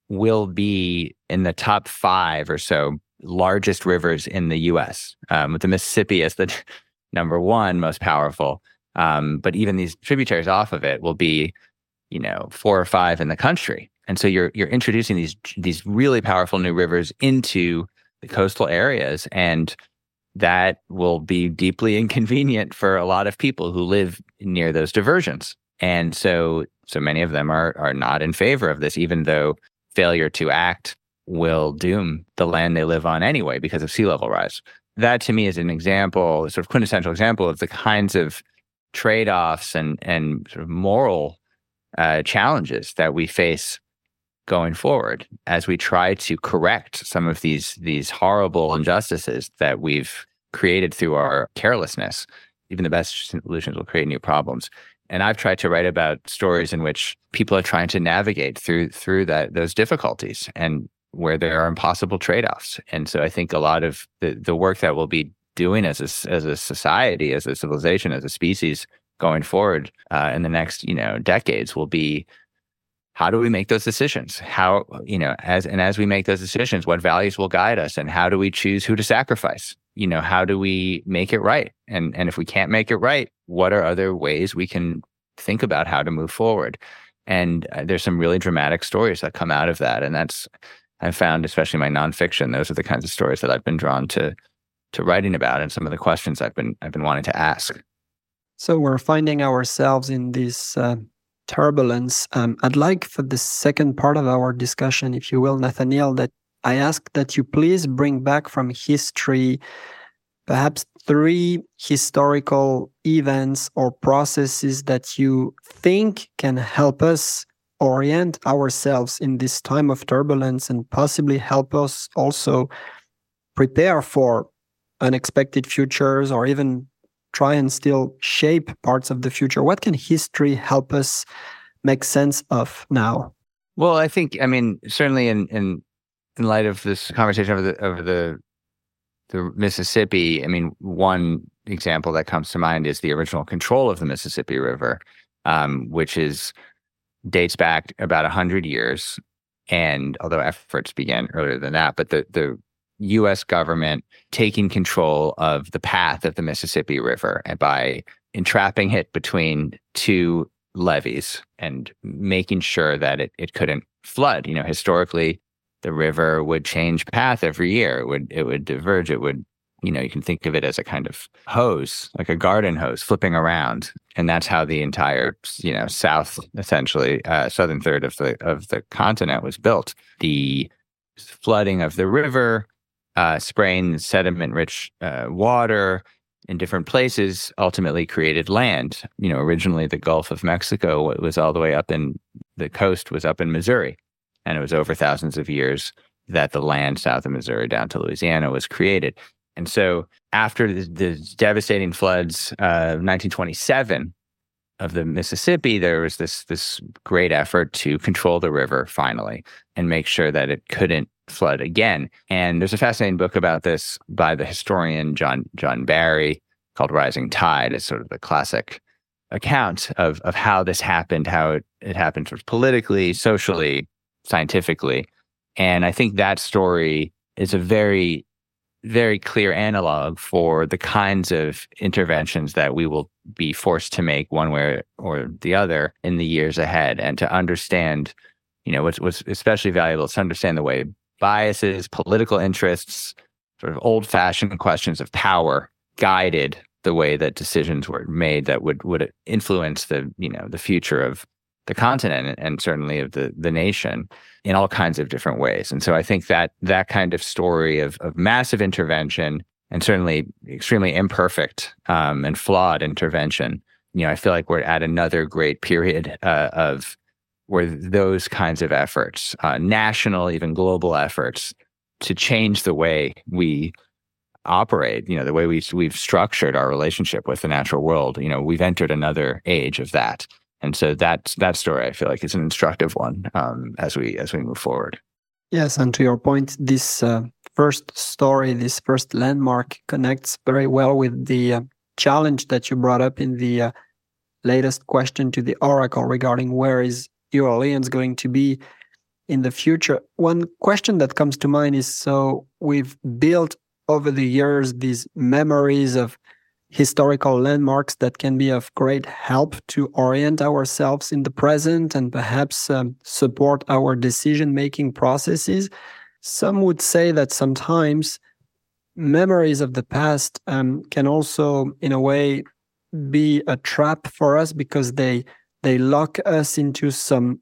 will be in the top five or so largest rivers in the US, um, with the Mississippi as the [LAUGHS] number one most powerful. Um, but even these tributaries off of it will be, you know, four or five in the country. And so you're you're introducing these these really powerful new rivers into the coastal areas, and that will be deeply inconvenient for a lot of people who live near those diversions. And so so many of them are are not in favor of this, even though failure to act will doom the land they live on anyway because of sea level rise. That to me is an example, sort of quintessential example of the kinds of trade offs and, and sort of moral uh, challenges that we face going forward as we try to correct some of these these horrible injustices that we've created through our carelessness. Even the best solutions will create new problems. And I've tried to write about stories in which people are trying to navigate through through that those difficulties and where there are impossible trade-offs. And so I think a lot of the, the work that we'll be doing as a, as a society, as a civilization, as a species going forward uh, in the next, you know, decades will be how do we make those decisions? How, you know, as and as we make those decisions, what values will guide us and how do we choose who to sacrifice? You know, how do we make it right? And and if we can't make it right, what are other ways we can think about how to move forward? And uh, there's some really dramatic stories that come out of that. And that's I've found, especially my nonfiction, those are the kinds of stories that I've been drawn to to writing about and some of the questions I've been I've been wanting to ask. So we're finding ourselves in this uh, turbulence. Um, I'd like for the second part of our discussion, if you will, Nathaniel, that I ask that you please bring back from history perhaps three historical events or processes that you think can help us orient ourselves in this time of turbulence and possibly help us also prepare for unexpected futures or even try and still shape parts of the future? What can history help us make sense of now? Well i think i mean certainly in in in light of this conversation over the over the the mississippi i mean one example that comes to mind is the original control of the mississippi river um, which is dates back about 100 years and although efforts began earlier than that but the the US government taking control of the path of the Mississippi River and by entrapping it between two levees and making sure that it, it couldn't flood. You know, historically the river would change path every year. It would it would diverge. It would you know, you can think of it as a kind of hose, like a garden hose flipping around. And that's how the entire, you know, south, essentially, uh, southern third of the of the continent was built. The flooding of the river, uh, spraying sediment-rich uh, water in different places, ultimately created land. You know, originally the Gulf of Mexico was all the way up in the coast was up in Missouri, and it was over thousands of years that the land south of Missouri down to Louisiana was created. And so after the, the devastating floods of 1927 of the Mississippi, there was this this great effort to control the river finally and make sure that it couldn't flood again. And there's a fascinating book about this by the historian John John Barry called Rising Tide. It's sort of the classic account of of how this happened, how it, it happened sort of politically, socially, scientifically. And I think that story is a very very clear analog for the kinds of interventions that we will be forced to make one way or the other in the years ahead and to understand you know what's, what's especially valuable is to understand the way biases political interests sort of old fashioned questions of power guided the way that decisions were made that would would influence the you know the future of the continent and certainly of the the nation in all kinds of different ways. And so I think that that kind of story of of massive intervention and certainly extremely imperfect um, and flawed intervention, you know, I feel like we're at another great period uh, of where those kinds of efforts, uh, national, even global efforts, to change the way we operate, you know, the way we we've structured our relationship with the natural world, you know, we've entered another age of that. And so that that story I feel like is an instructive one um, as we as we move forward. Yes, and to your point, this uh, first story, this first landmark connects very well with the uh, challenge that you brought up in the uh, latest question to the oracle regarding where is New Orleans going to be in the future. One question that comes to mind is so we've built over the years these memories of historical landmarks that can be of great help to orient ourselves in the present and perhaps um, support our decision making processes. Some would say that sometimes memories of the past um, can also, in a way, be a trap for us because they they lock us into some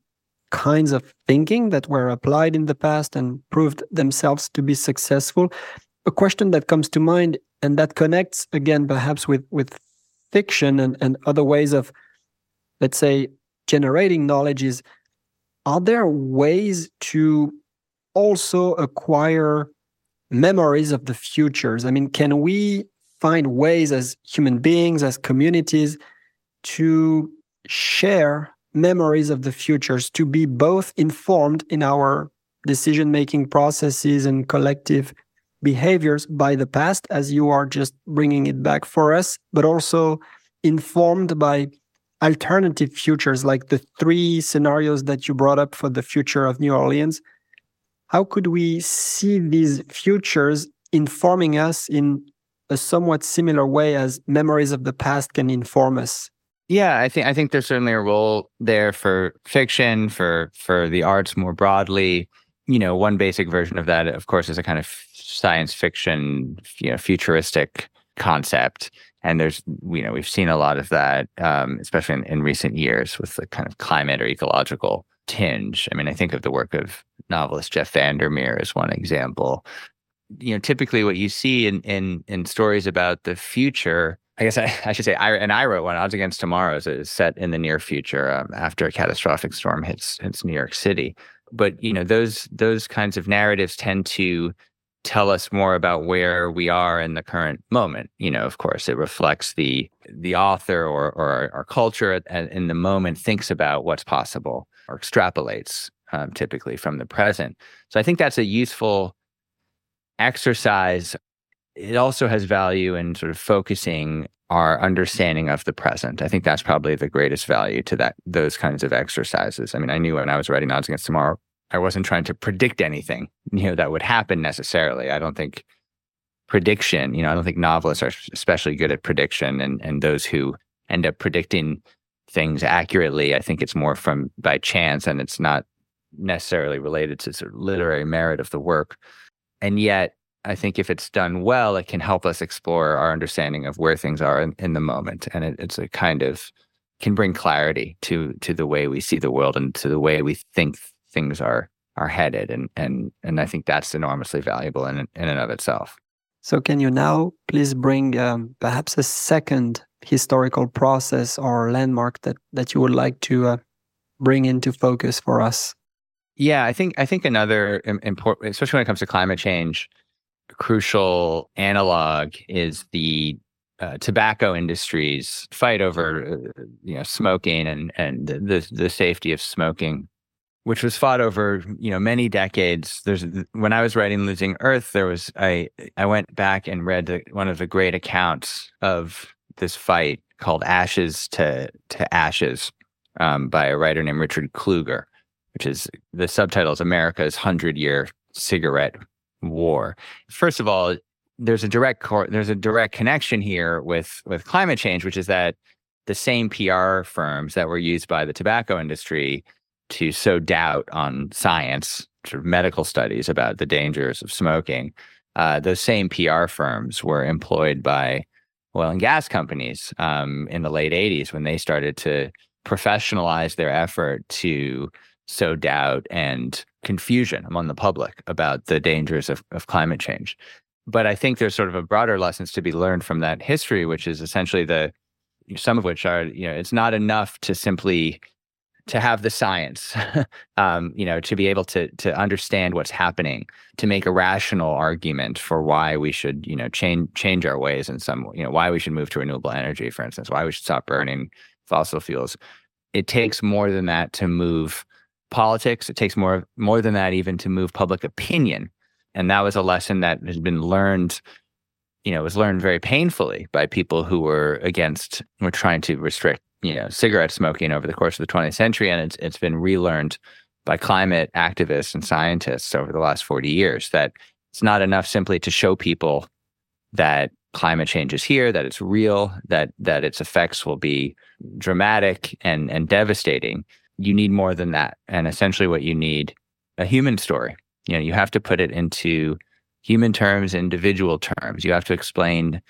kinds of thinking that were applied in the past and proved themselves to be successful. A question that comes to mind and that connects again perhaps with with fiction and, and other ways of let's say generating knowledge is are there ways to also acquire memories of the futures i mean can we find ways as human beings as communities to share memories of the futures to be both informed in our decision making processes and collective behaviors by the past as you are just bringing it back for us, but also informed by alternative futures like the three scenarios that you brought up for the future of New Orleans. How could we see these futures informing us in a somewhat similar way as memories of the past can inform us? Yeah, I think I think there's certainly a role there for fiction, for for the arts more broadly. You know, one basic version of that, of course, is a kind of science fiction, you know, futuristic concept. And there's, you know, we've seen a lot of that, um, especially in, in recent years with the kind of climate or ecological tinge. I mean, I think of the work of novelist Jeff Vandermeer as one example. You know, typically what you see in in in stories about the future, I guess I, [LAUGHS] I should say, I, and I wrote one, Odds Against Tomorrow, is set in the near future um, after a catastrophic storm hits hits New York City. But you know, those those kinds of narratives tend to tell us more about where we are in the current moment. You know, of course, it reflects the the author or or our culture in the moment thinks about what's possible or extrapolates um, typically from the present. So I think that's a useful exercise. It also has value in sort of focusing our understanding of the present. I think that's probably the greatest value to that those kinds of exercises. I mean, I knew when I was writing Odds Against Tomorrow I wasn't trying to predict anything, you know, that would happen necessarily. I don't think prediction, you know, I don't think novelists are especially good at prediction and and those who end up predicting things accurately, I think it's more from by chance and it's not necessarily related to sort of literary merit of the work. And yet, I think if it's done well, it can help us explore our understanding of where things are in, in the moment. And it, it's a kind of can bring clarity to to the way we see the world and to the way we think things are are headed and and and I think that's enormously valuable in in and of itself. So can you now please bring um, perhaps a second historical process or landmark that that you would like to uh, bring into focus for us? Yeah, I think I think another important, especially when it comes to climate change, crucial analog is the uh, tobacco industry's fight over uh, you know smoking and and the the safety of smoking which was fought over you know many decades. There's when i was writing losing earth there was i i went back and read the, one of the great accounts of this fight called ashes to to ashes um, by a writer named richard kluger which is the subtitle is america's 100 year cigarette war. First of all there's a direct cor- there's a direct connection here with with climate change which is that the same pr firms that were used by the tobacco industry to sow doubt on science, sort of medical studies about the dangers of smoking, uh, those same PR firms were employed by oil and gas companies um, in the late 80s when they started to professionalize their effort to sow doubt and confusion among the public about the dangers of, of climate change. But I think there's sort of a broader lessons to be learned from that history, which is essentially the some of which are, you know, it's not enough to simply to have the science, [LAUGHS] um, you know, to be able to to understand what's happening, to make a rational argument for why we should, you know, change change our ways in some, you know, why we should move to renewable energy, for instance, why we should stop burning fossil fuels. it takes more than that to move politics. It takes more more than that even to move public opinion. And that was a lesson that has been learned, you know, was learned very painfully by people who were against were trying to restrict, you know, cigarette smoking over the course of the 20th century. And it's it's been relearned by climate activists and scientists over the last 40 years that it's not enough simply to show people that climate change is here, that it's real, that that its effects will be dramatic and and devastating. You need more than that. And essentially what you need a human story. You know, you have to put it into human terms, individual terms. You have to explain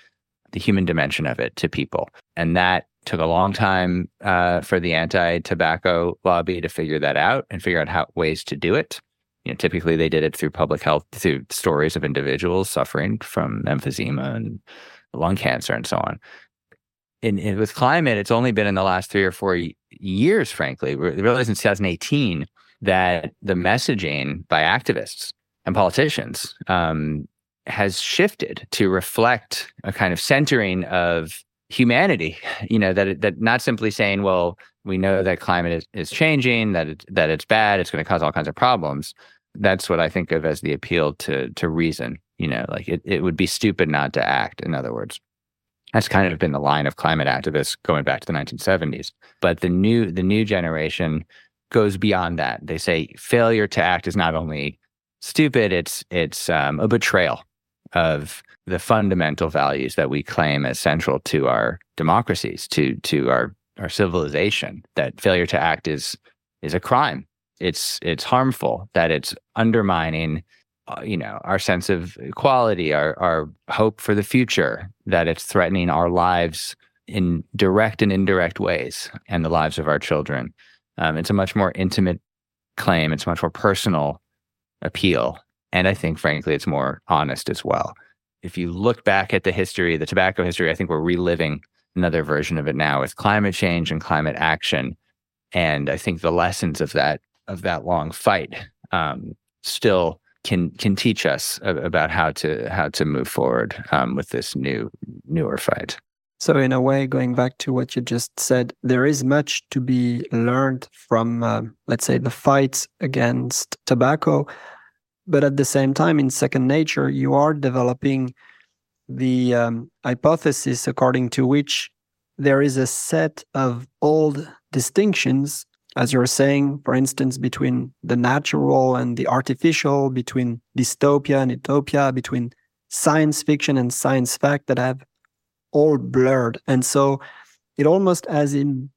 the human dimension of it to people. And that took a long time uh, for the anti-tobacco lobby to figure that out and figure out how ways to do it. You know, typically they did it through public health, through stories of individuals suffering from emphysema and lung cancer and so on. In, in, with climate, it's only been in the last three or four years, frankly, really since 2018, that the messaging by activists and politicians um, has shifted to reflect a kind of centering of humanity. [LAUGHS] You know that that not simply saying, "Well, we know that climate is, is changing, that it, that it's bad, it's going to cause all kinds of problems." That's what I think of as the appeal to to reason. You know, like it, it would be stupid not to act. In other words, that's kind of been the line of climate activists going back to the 1970s. But the new the new generation goes beyond that. They say failure to act is not only stupid; it's it's um, a betrayal of the fundamental values that we claim as central to our democracies, to to our our civilization. That failure to act is is a crime. It's it's harmful. That it's undermining, uh, you know, our sense of equality, our our hope for the future. That it's threatening our lives in direct and indirect ways, and the lives of our children. Um, it's a much more intimate claim. It's much more personal appeal and I think, frankly, it's more honest as well. If you look back at the history, the tobacco history, I think we're reliving another version of it now with climate change and climate action. And I think the lessons of that of that long fight um, still can can teach us about how to how to move forward um, with this new newer fight. So, in a way, going back to what you just said, there is much to be learned from, uh, let's say, the fights against tobacco, but at the same time, in second nature, you are developing the um, hypothesis according to which there is a set of old distinctions, as you're saying, for instance, between the natural and the artificial, between dystopia and utopia, between science fiction and science fact that have all blurred. And so it almost as in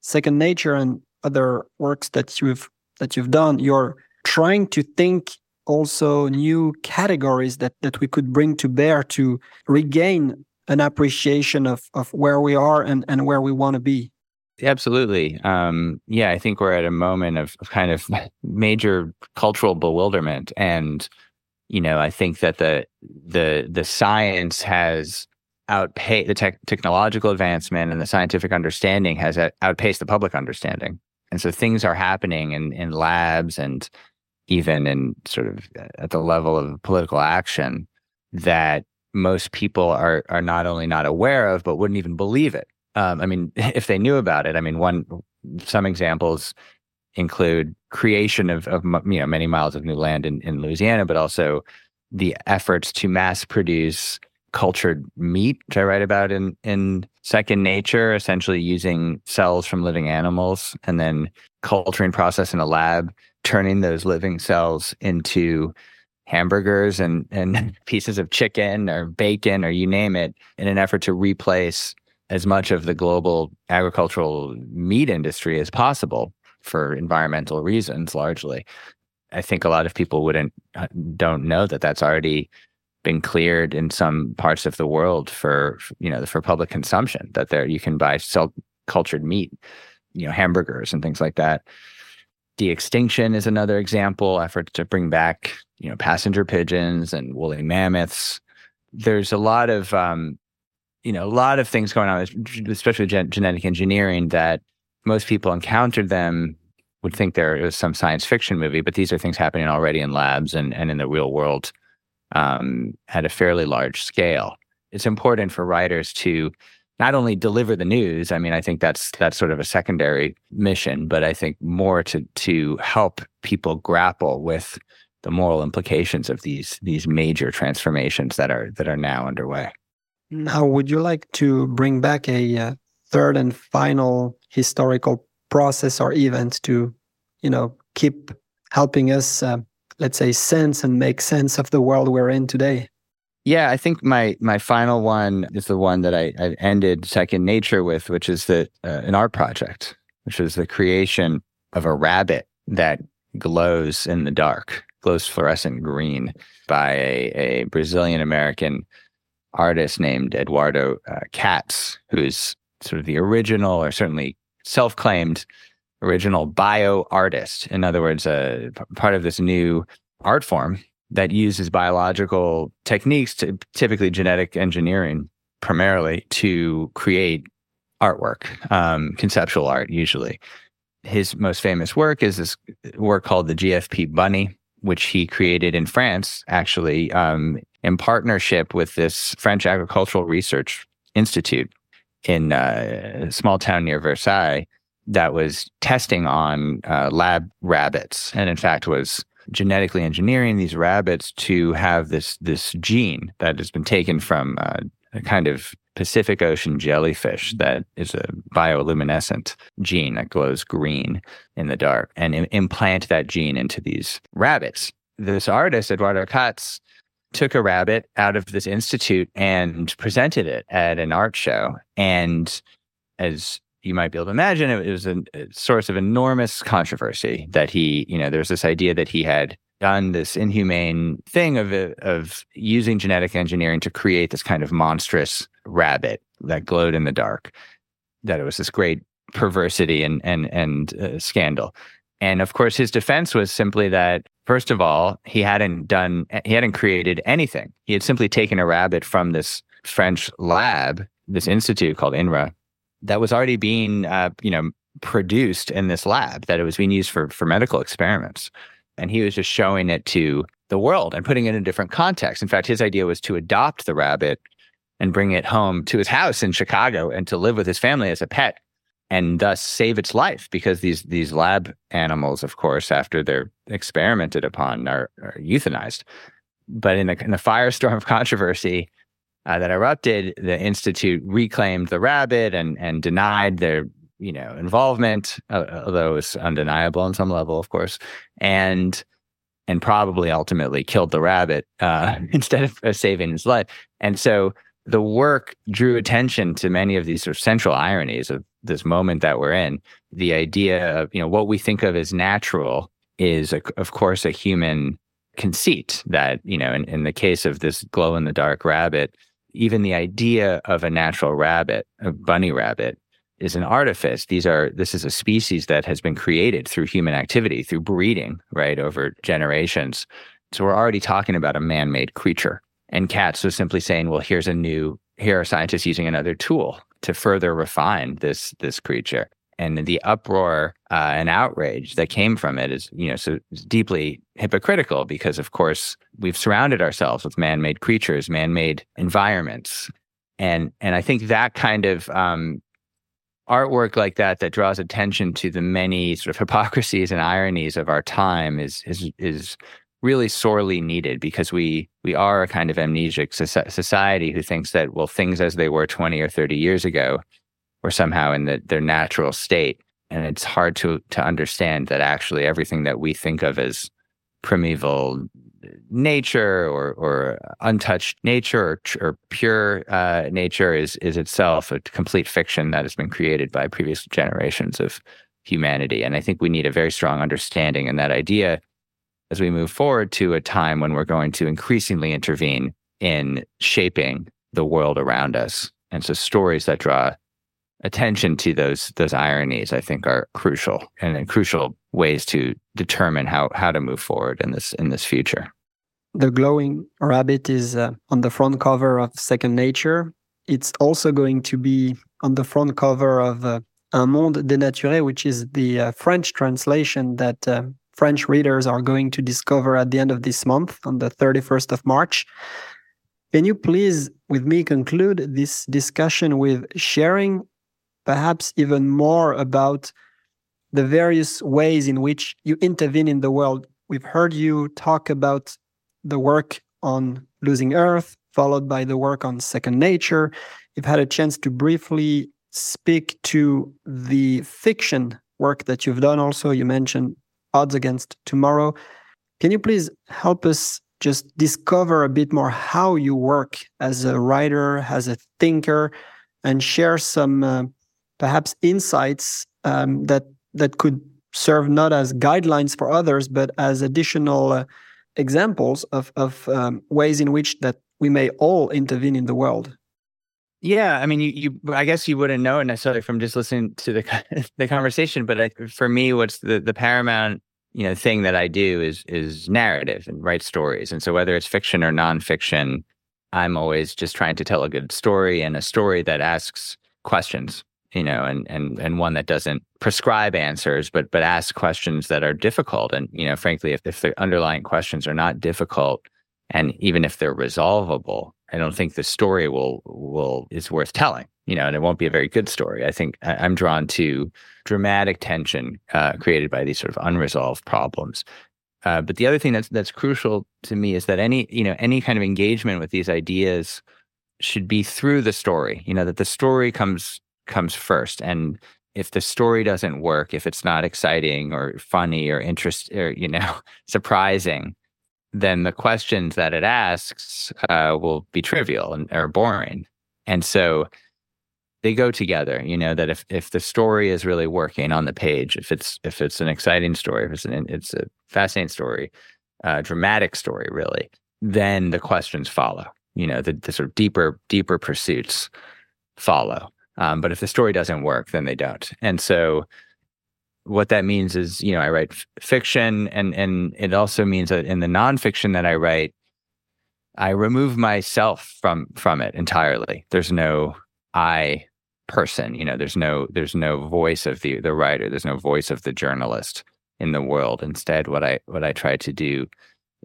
second nature and other works that you've that you've done, you're trying to think also new categories that, that we could bring to bear to regain an appreciation of, of where we are and, and where we want to be. Absolutely. Um, yeah, I think we're at a moment of, of kind of [LAUGHS] major cultural bewilderment. And, you know, I think that the the the science has outpaced the tech, technological advancement and the scientific understanding has outpaced the public understanding. And so things are happening in, in labs and even in sort of uh, at the level of political action that most people are are not only not aware of but wouldn't even believe it. Um, I mean, [LAUGHS] if they knew about it, I mean, one some examples include creation of, of you know many miles of new land in, in Louisiana, but also the efforts to mass produce cultured meat, which I write about in in Second Nature, essentially using cells from living animals and then culturing process in a lab turning those living cells into hamburgers and, and [LAUGHS] pieces of chicken or bacon or you name it in an effort to replace as much of the global agricultural meat industry as possible for environmental reasons largely i think a lot of people wouldn't uh, don't know that that's already been cleared in some parts of the world for you know for public consumption that there you can buy cell cultured meat you know hamburgers and things like that de-extinction is another example. Efforts to bring back, you know, passenger pigeons and woolly mammoths. There's a lot of, um, you know, a lot of things going on, especially gen- genetic engineering, that most people encountered them would think there is some science fiction movie, but these are things happening already in labs and, and in the real world um, at a fairly large scale. It's important for writers to not only deliver the news. I mean, I think that's that's sort of a secondary mission, but I think more to to help people grapple with the moral implications of these these major transformations that are that are now underway. Now, would you like to bring back a uh, third and final historical process or event to, you know, keep helping us, uh, let's say, sense and make sense of the world we're in today? Yeah, I think my my final one is the one that I, I ended Second Nature with, which is the uh, an art project, which is the creation of a rabbit that glows in the dark, glows fluorescent green by a, a Brazilian American artist named Eduardo uh, Kac, who's sort of the original, or certainly self claimed original bio artist. In other words, uh, part of this new art form that uses biological techniques, to, typically genetic engineering, primarily to create artwork, um, conceptual art, usually. His most famous work is this work called the GFP Bunny, which he created in France, actually, um, in partnership with this French Agricultural Research Institute in uh, a small town near Versailles that was testing on uh, lab rabbits, and in fact was genetically engineering these rabbits to have this this gene that has been taken from uh, a kind of Pacific Ocean jellyfish that is a bioluminescent gene that glows green in the dark, and Im- implant that gene into these rabbits. This artist, Eduardo Kac, took a rabbit out of this institute and presented it at an art show. And as you might be able to imagine, it was a, source of enormous controversy that he, you know, there's this idea that he had done this inhumane thing of of using genetic engineering to create this kind of monstrous rabbit that glowed in the dark. That it was this great perversity and and and uh, scandal. And of course, his defense was simply that first of all, he hadn't done he hadn't created anything. He had simply taken a rabbit from this French lab, this institute called INRA, that was already being uh, you know produced in this lab that it was being used for for medical experiments. And he was just showing it to the world and putting it in a different context. In fact his idea was to adopt the rabbit and bring it home to his house in chicago and to live with his family as a pet and thus save its life because these these lab animals of course after they're experimented upon are, are euthanized but in the, in firestorm of controversy uh, that erupted, the institute reclaimed the rabbit and and denied their you know involvement, uh, although it was undeniable on some level, of course, and and probably ultimately killed the rabbit uh, [LAUGHS] instead of saving his life. And so the work drew attention to many of these sort of central ironies of this moment that we're in. The idea of you know what we think of as natural is, a, of course, a human conceit that you know in, in the case of this glow in the dark rabbit even the idea of a natural rabbit, a bunny rabbit, is an artifice. These are this is a species that has been created through human activity, through breeding, right, over generations. So we're already talking about a man-made creature. And Kac was simply saying, well, here's a new here are scientists using another tool to further refine this this creature. And the uproar uh, and outrage that came from it is you know so deeply hypocritical because of course we've surrounded ourselves with man-made creatures man-made environments. And and i think that kind of um, artwork like that that draws attention to the many sort of hypocrisies and ironies of our time is is is really sorely needed because we we are a kind of amnesic society who thinks that well things as they were 20 or 30 years ago were somehow in the, their natural state. And it's hard to to understand that actually everything that we think of as primeval nature or or untouched nature or, or pure uh, nature is is itself a complete fiction that has been created by previous generations of humanity. And I think we need a very strong understanding in that idea as we move forward to a time when we're going to increasingly intervene in shaping the world around us. And so stories that draw attention to those those ironies i think are crucial and crucial ways to determine how how to move forward in this in this future the glowing rabbit is uh, on the front cover of second nature it's also going to be on the front cover of uh, un monde dénaturé which is the uh, french translation that uh, french readers are going to discover at the end of this month on the 31st of march Can you please, with me, conclude this discussion with sharing perhaps even more about the various ways in which you intervene in the world? We've heard you talk about the work on Losing Earth, followed by the work on Second Nature. You've had a chance to briefly speak to the fiction work that you've done also. You mentioned Odds Against Tomorrow. Can you please help us just discover a bit more how you work as a writer, as a thinker, and share some uh, perhaps insights um, that that could serve not as guidelines for others, but as additional uh, examples of of um, ways in which that we may all intervene in the world. Yeah, I mean, you, you, I guess you wouldn't know it necessarily from just listening to the [LAUGHS] the conversation, but I, for me, what's the the paramount, you know, thing that I do is is narrative and write stories, and so whether it's fiction or nonfiction, I'm always just trying to tell a good story and a story that asks questions, you know, and and and one that doesn't prescribe answers, but but asks questions that are difficult, and you know, frankly, if if the underlying questions are not difficult, and even if they're resolvable, I don't think the story will will is worth telling. You know, and it won't be a very good story. I think I'm drawn to dramatic tension uh, created by these sort of unresolved problems. Uh, but the other thing that's that's crucial to me is that any you know any kind of engagement with these ideas should be through the story. You know that the story comes comes first, and if the story doesn't work, if it's not exciting or funny or interest or you know [LAUGHS] surprising, then the questions that it asks uh, will be trivial and or boring. And so they go together. You know that if if the story is really working on the page, if it's if it's an exciting story, if it's an it's a fascinating story, uh, dramatic story, really, then the questions follow. You know the the sort of deeper deeper pursuits follow. Um, but if the story doesn't work, then they don't. And so what that means is, you know, I write f- fiction, and and it also means that in the nonfiction that I write, I remove myself from from it entirely. There's no I person, you know. There's no there's no voice of the the writer. There's no voice of the journalist in the world. Instead, what I what I try to do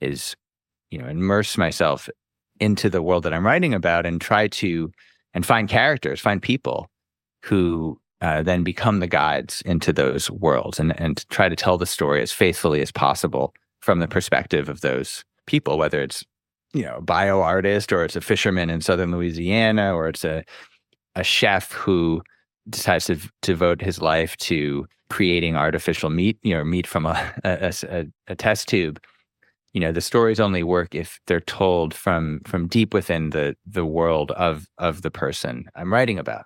is, you know, immerse myself into the world that I'm writing about and try to and find characters, find people who uh, then become the guides into those worlds and, and try to tell the story as faithfully as possible from the perspective of those people, whether it's, you know, a bio artist or it's a fisherman in southern Louisiana or it's a, a chef who decides to devote his life to creating artificial meat, you know, meat from a, [LAUGHS] a, a, a test tube. You know, the stories only work if they're told from from deep within the the world of of the person I'm writing about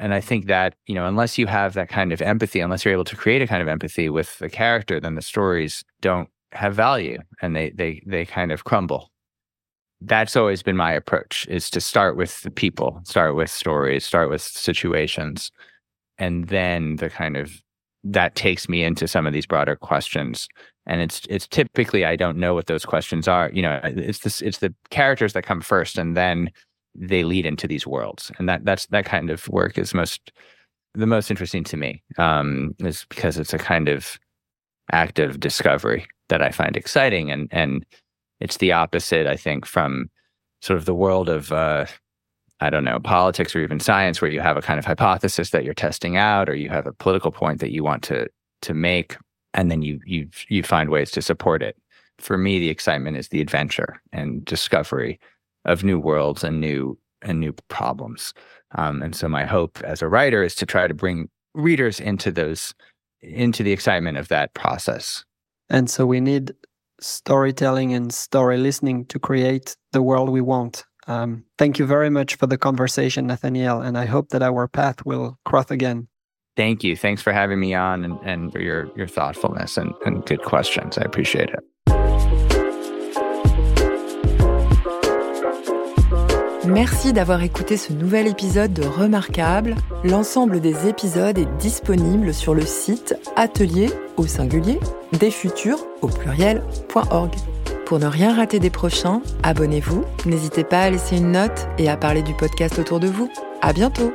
and I think that, you know, unless you have that kind of empathy, unless you're able to create a kind of empathy with the character, then the stories don't have value and they they they kind of crumble. That's always been my approach is to start with the people, start with stories, start with situations. And then the kind of that takes me into some of these broader questions. And it's it's typically I don't know what those questions are. You know, it's this it's the characters that come first and then they lead into these worlds, and that that's that kind of work is most the most interesting to me um, is because it's a kind of active discovery that I find exciting, and and it's the opposite, I think, from sort of the world of uh, I don't know politics or even science, where you have a kind of hypothesis that you're testing out, or you have a political point that you want to to make, and then you you you find ways to support it. For me, the excitement is the adventure and discovery of new worlds and new and new problems. Um, and so my hope as a writer is to try to bring readers into those into the excitement of that process. And so we need storytelling and story listening to create the world we want. Um, thank you very much for the conversation, Nathaniel, and I hope that our path will cross again. Thank you. Thanks for having me on and, and for your, your thoughtfulness and, and good questions. I appreciate it. Merci d'avoir écouté ce nouvel épisode de Remarquable. L'ensemble des épisodes est disponible sur le site atelier au singulier des futurs au pluriel.org. Pour ne rien rater des prochains, abonnez-vous, n'hésitez pas à laisser une note et à parler du podcast autour de vous. À bientôt!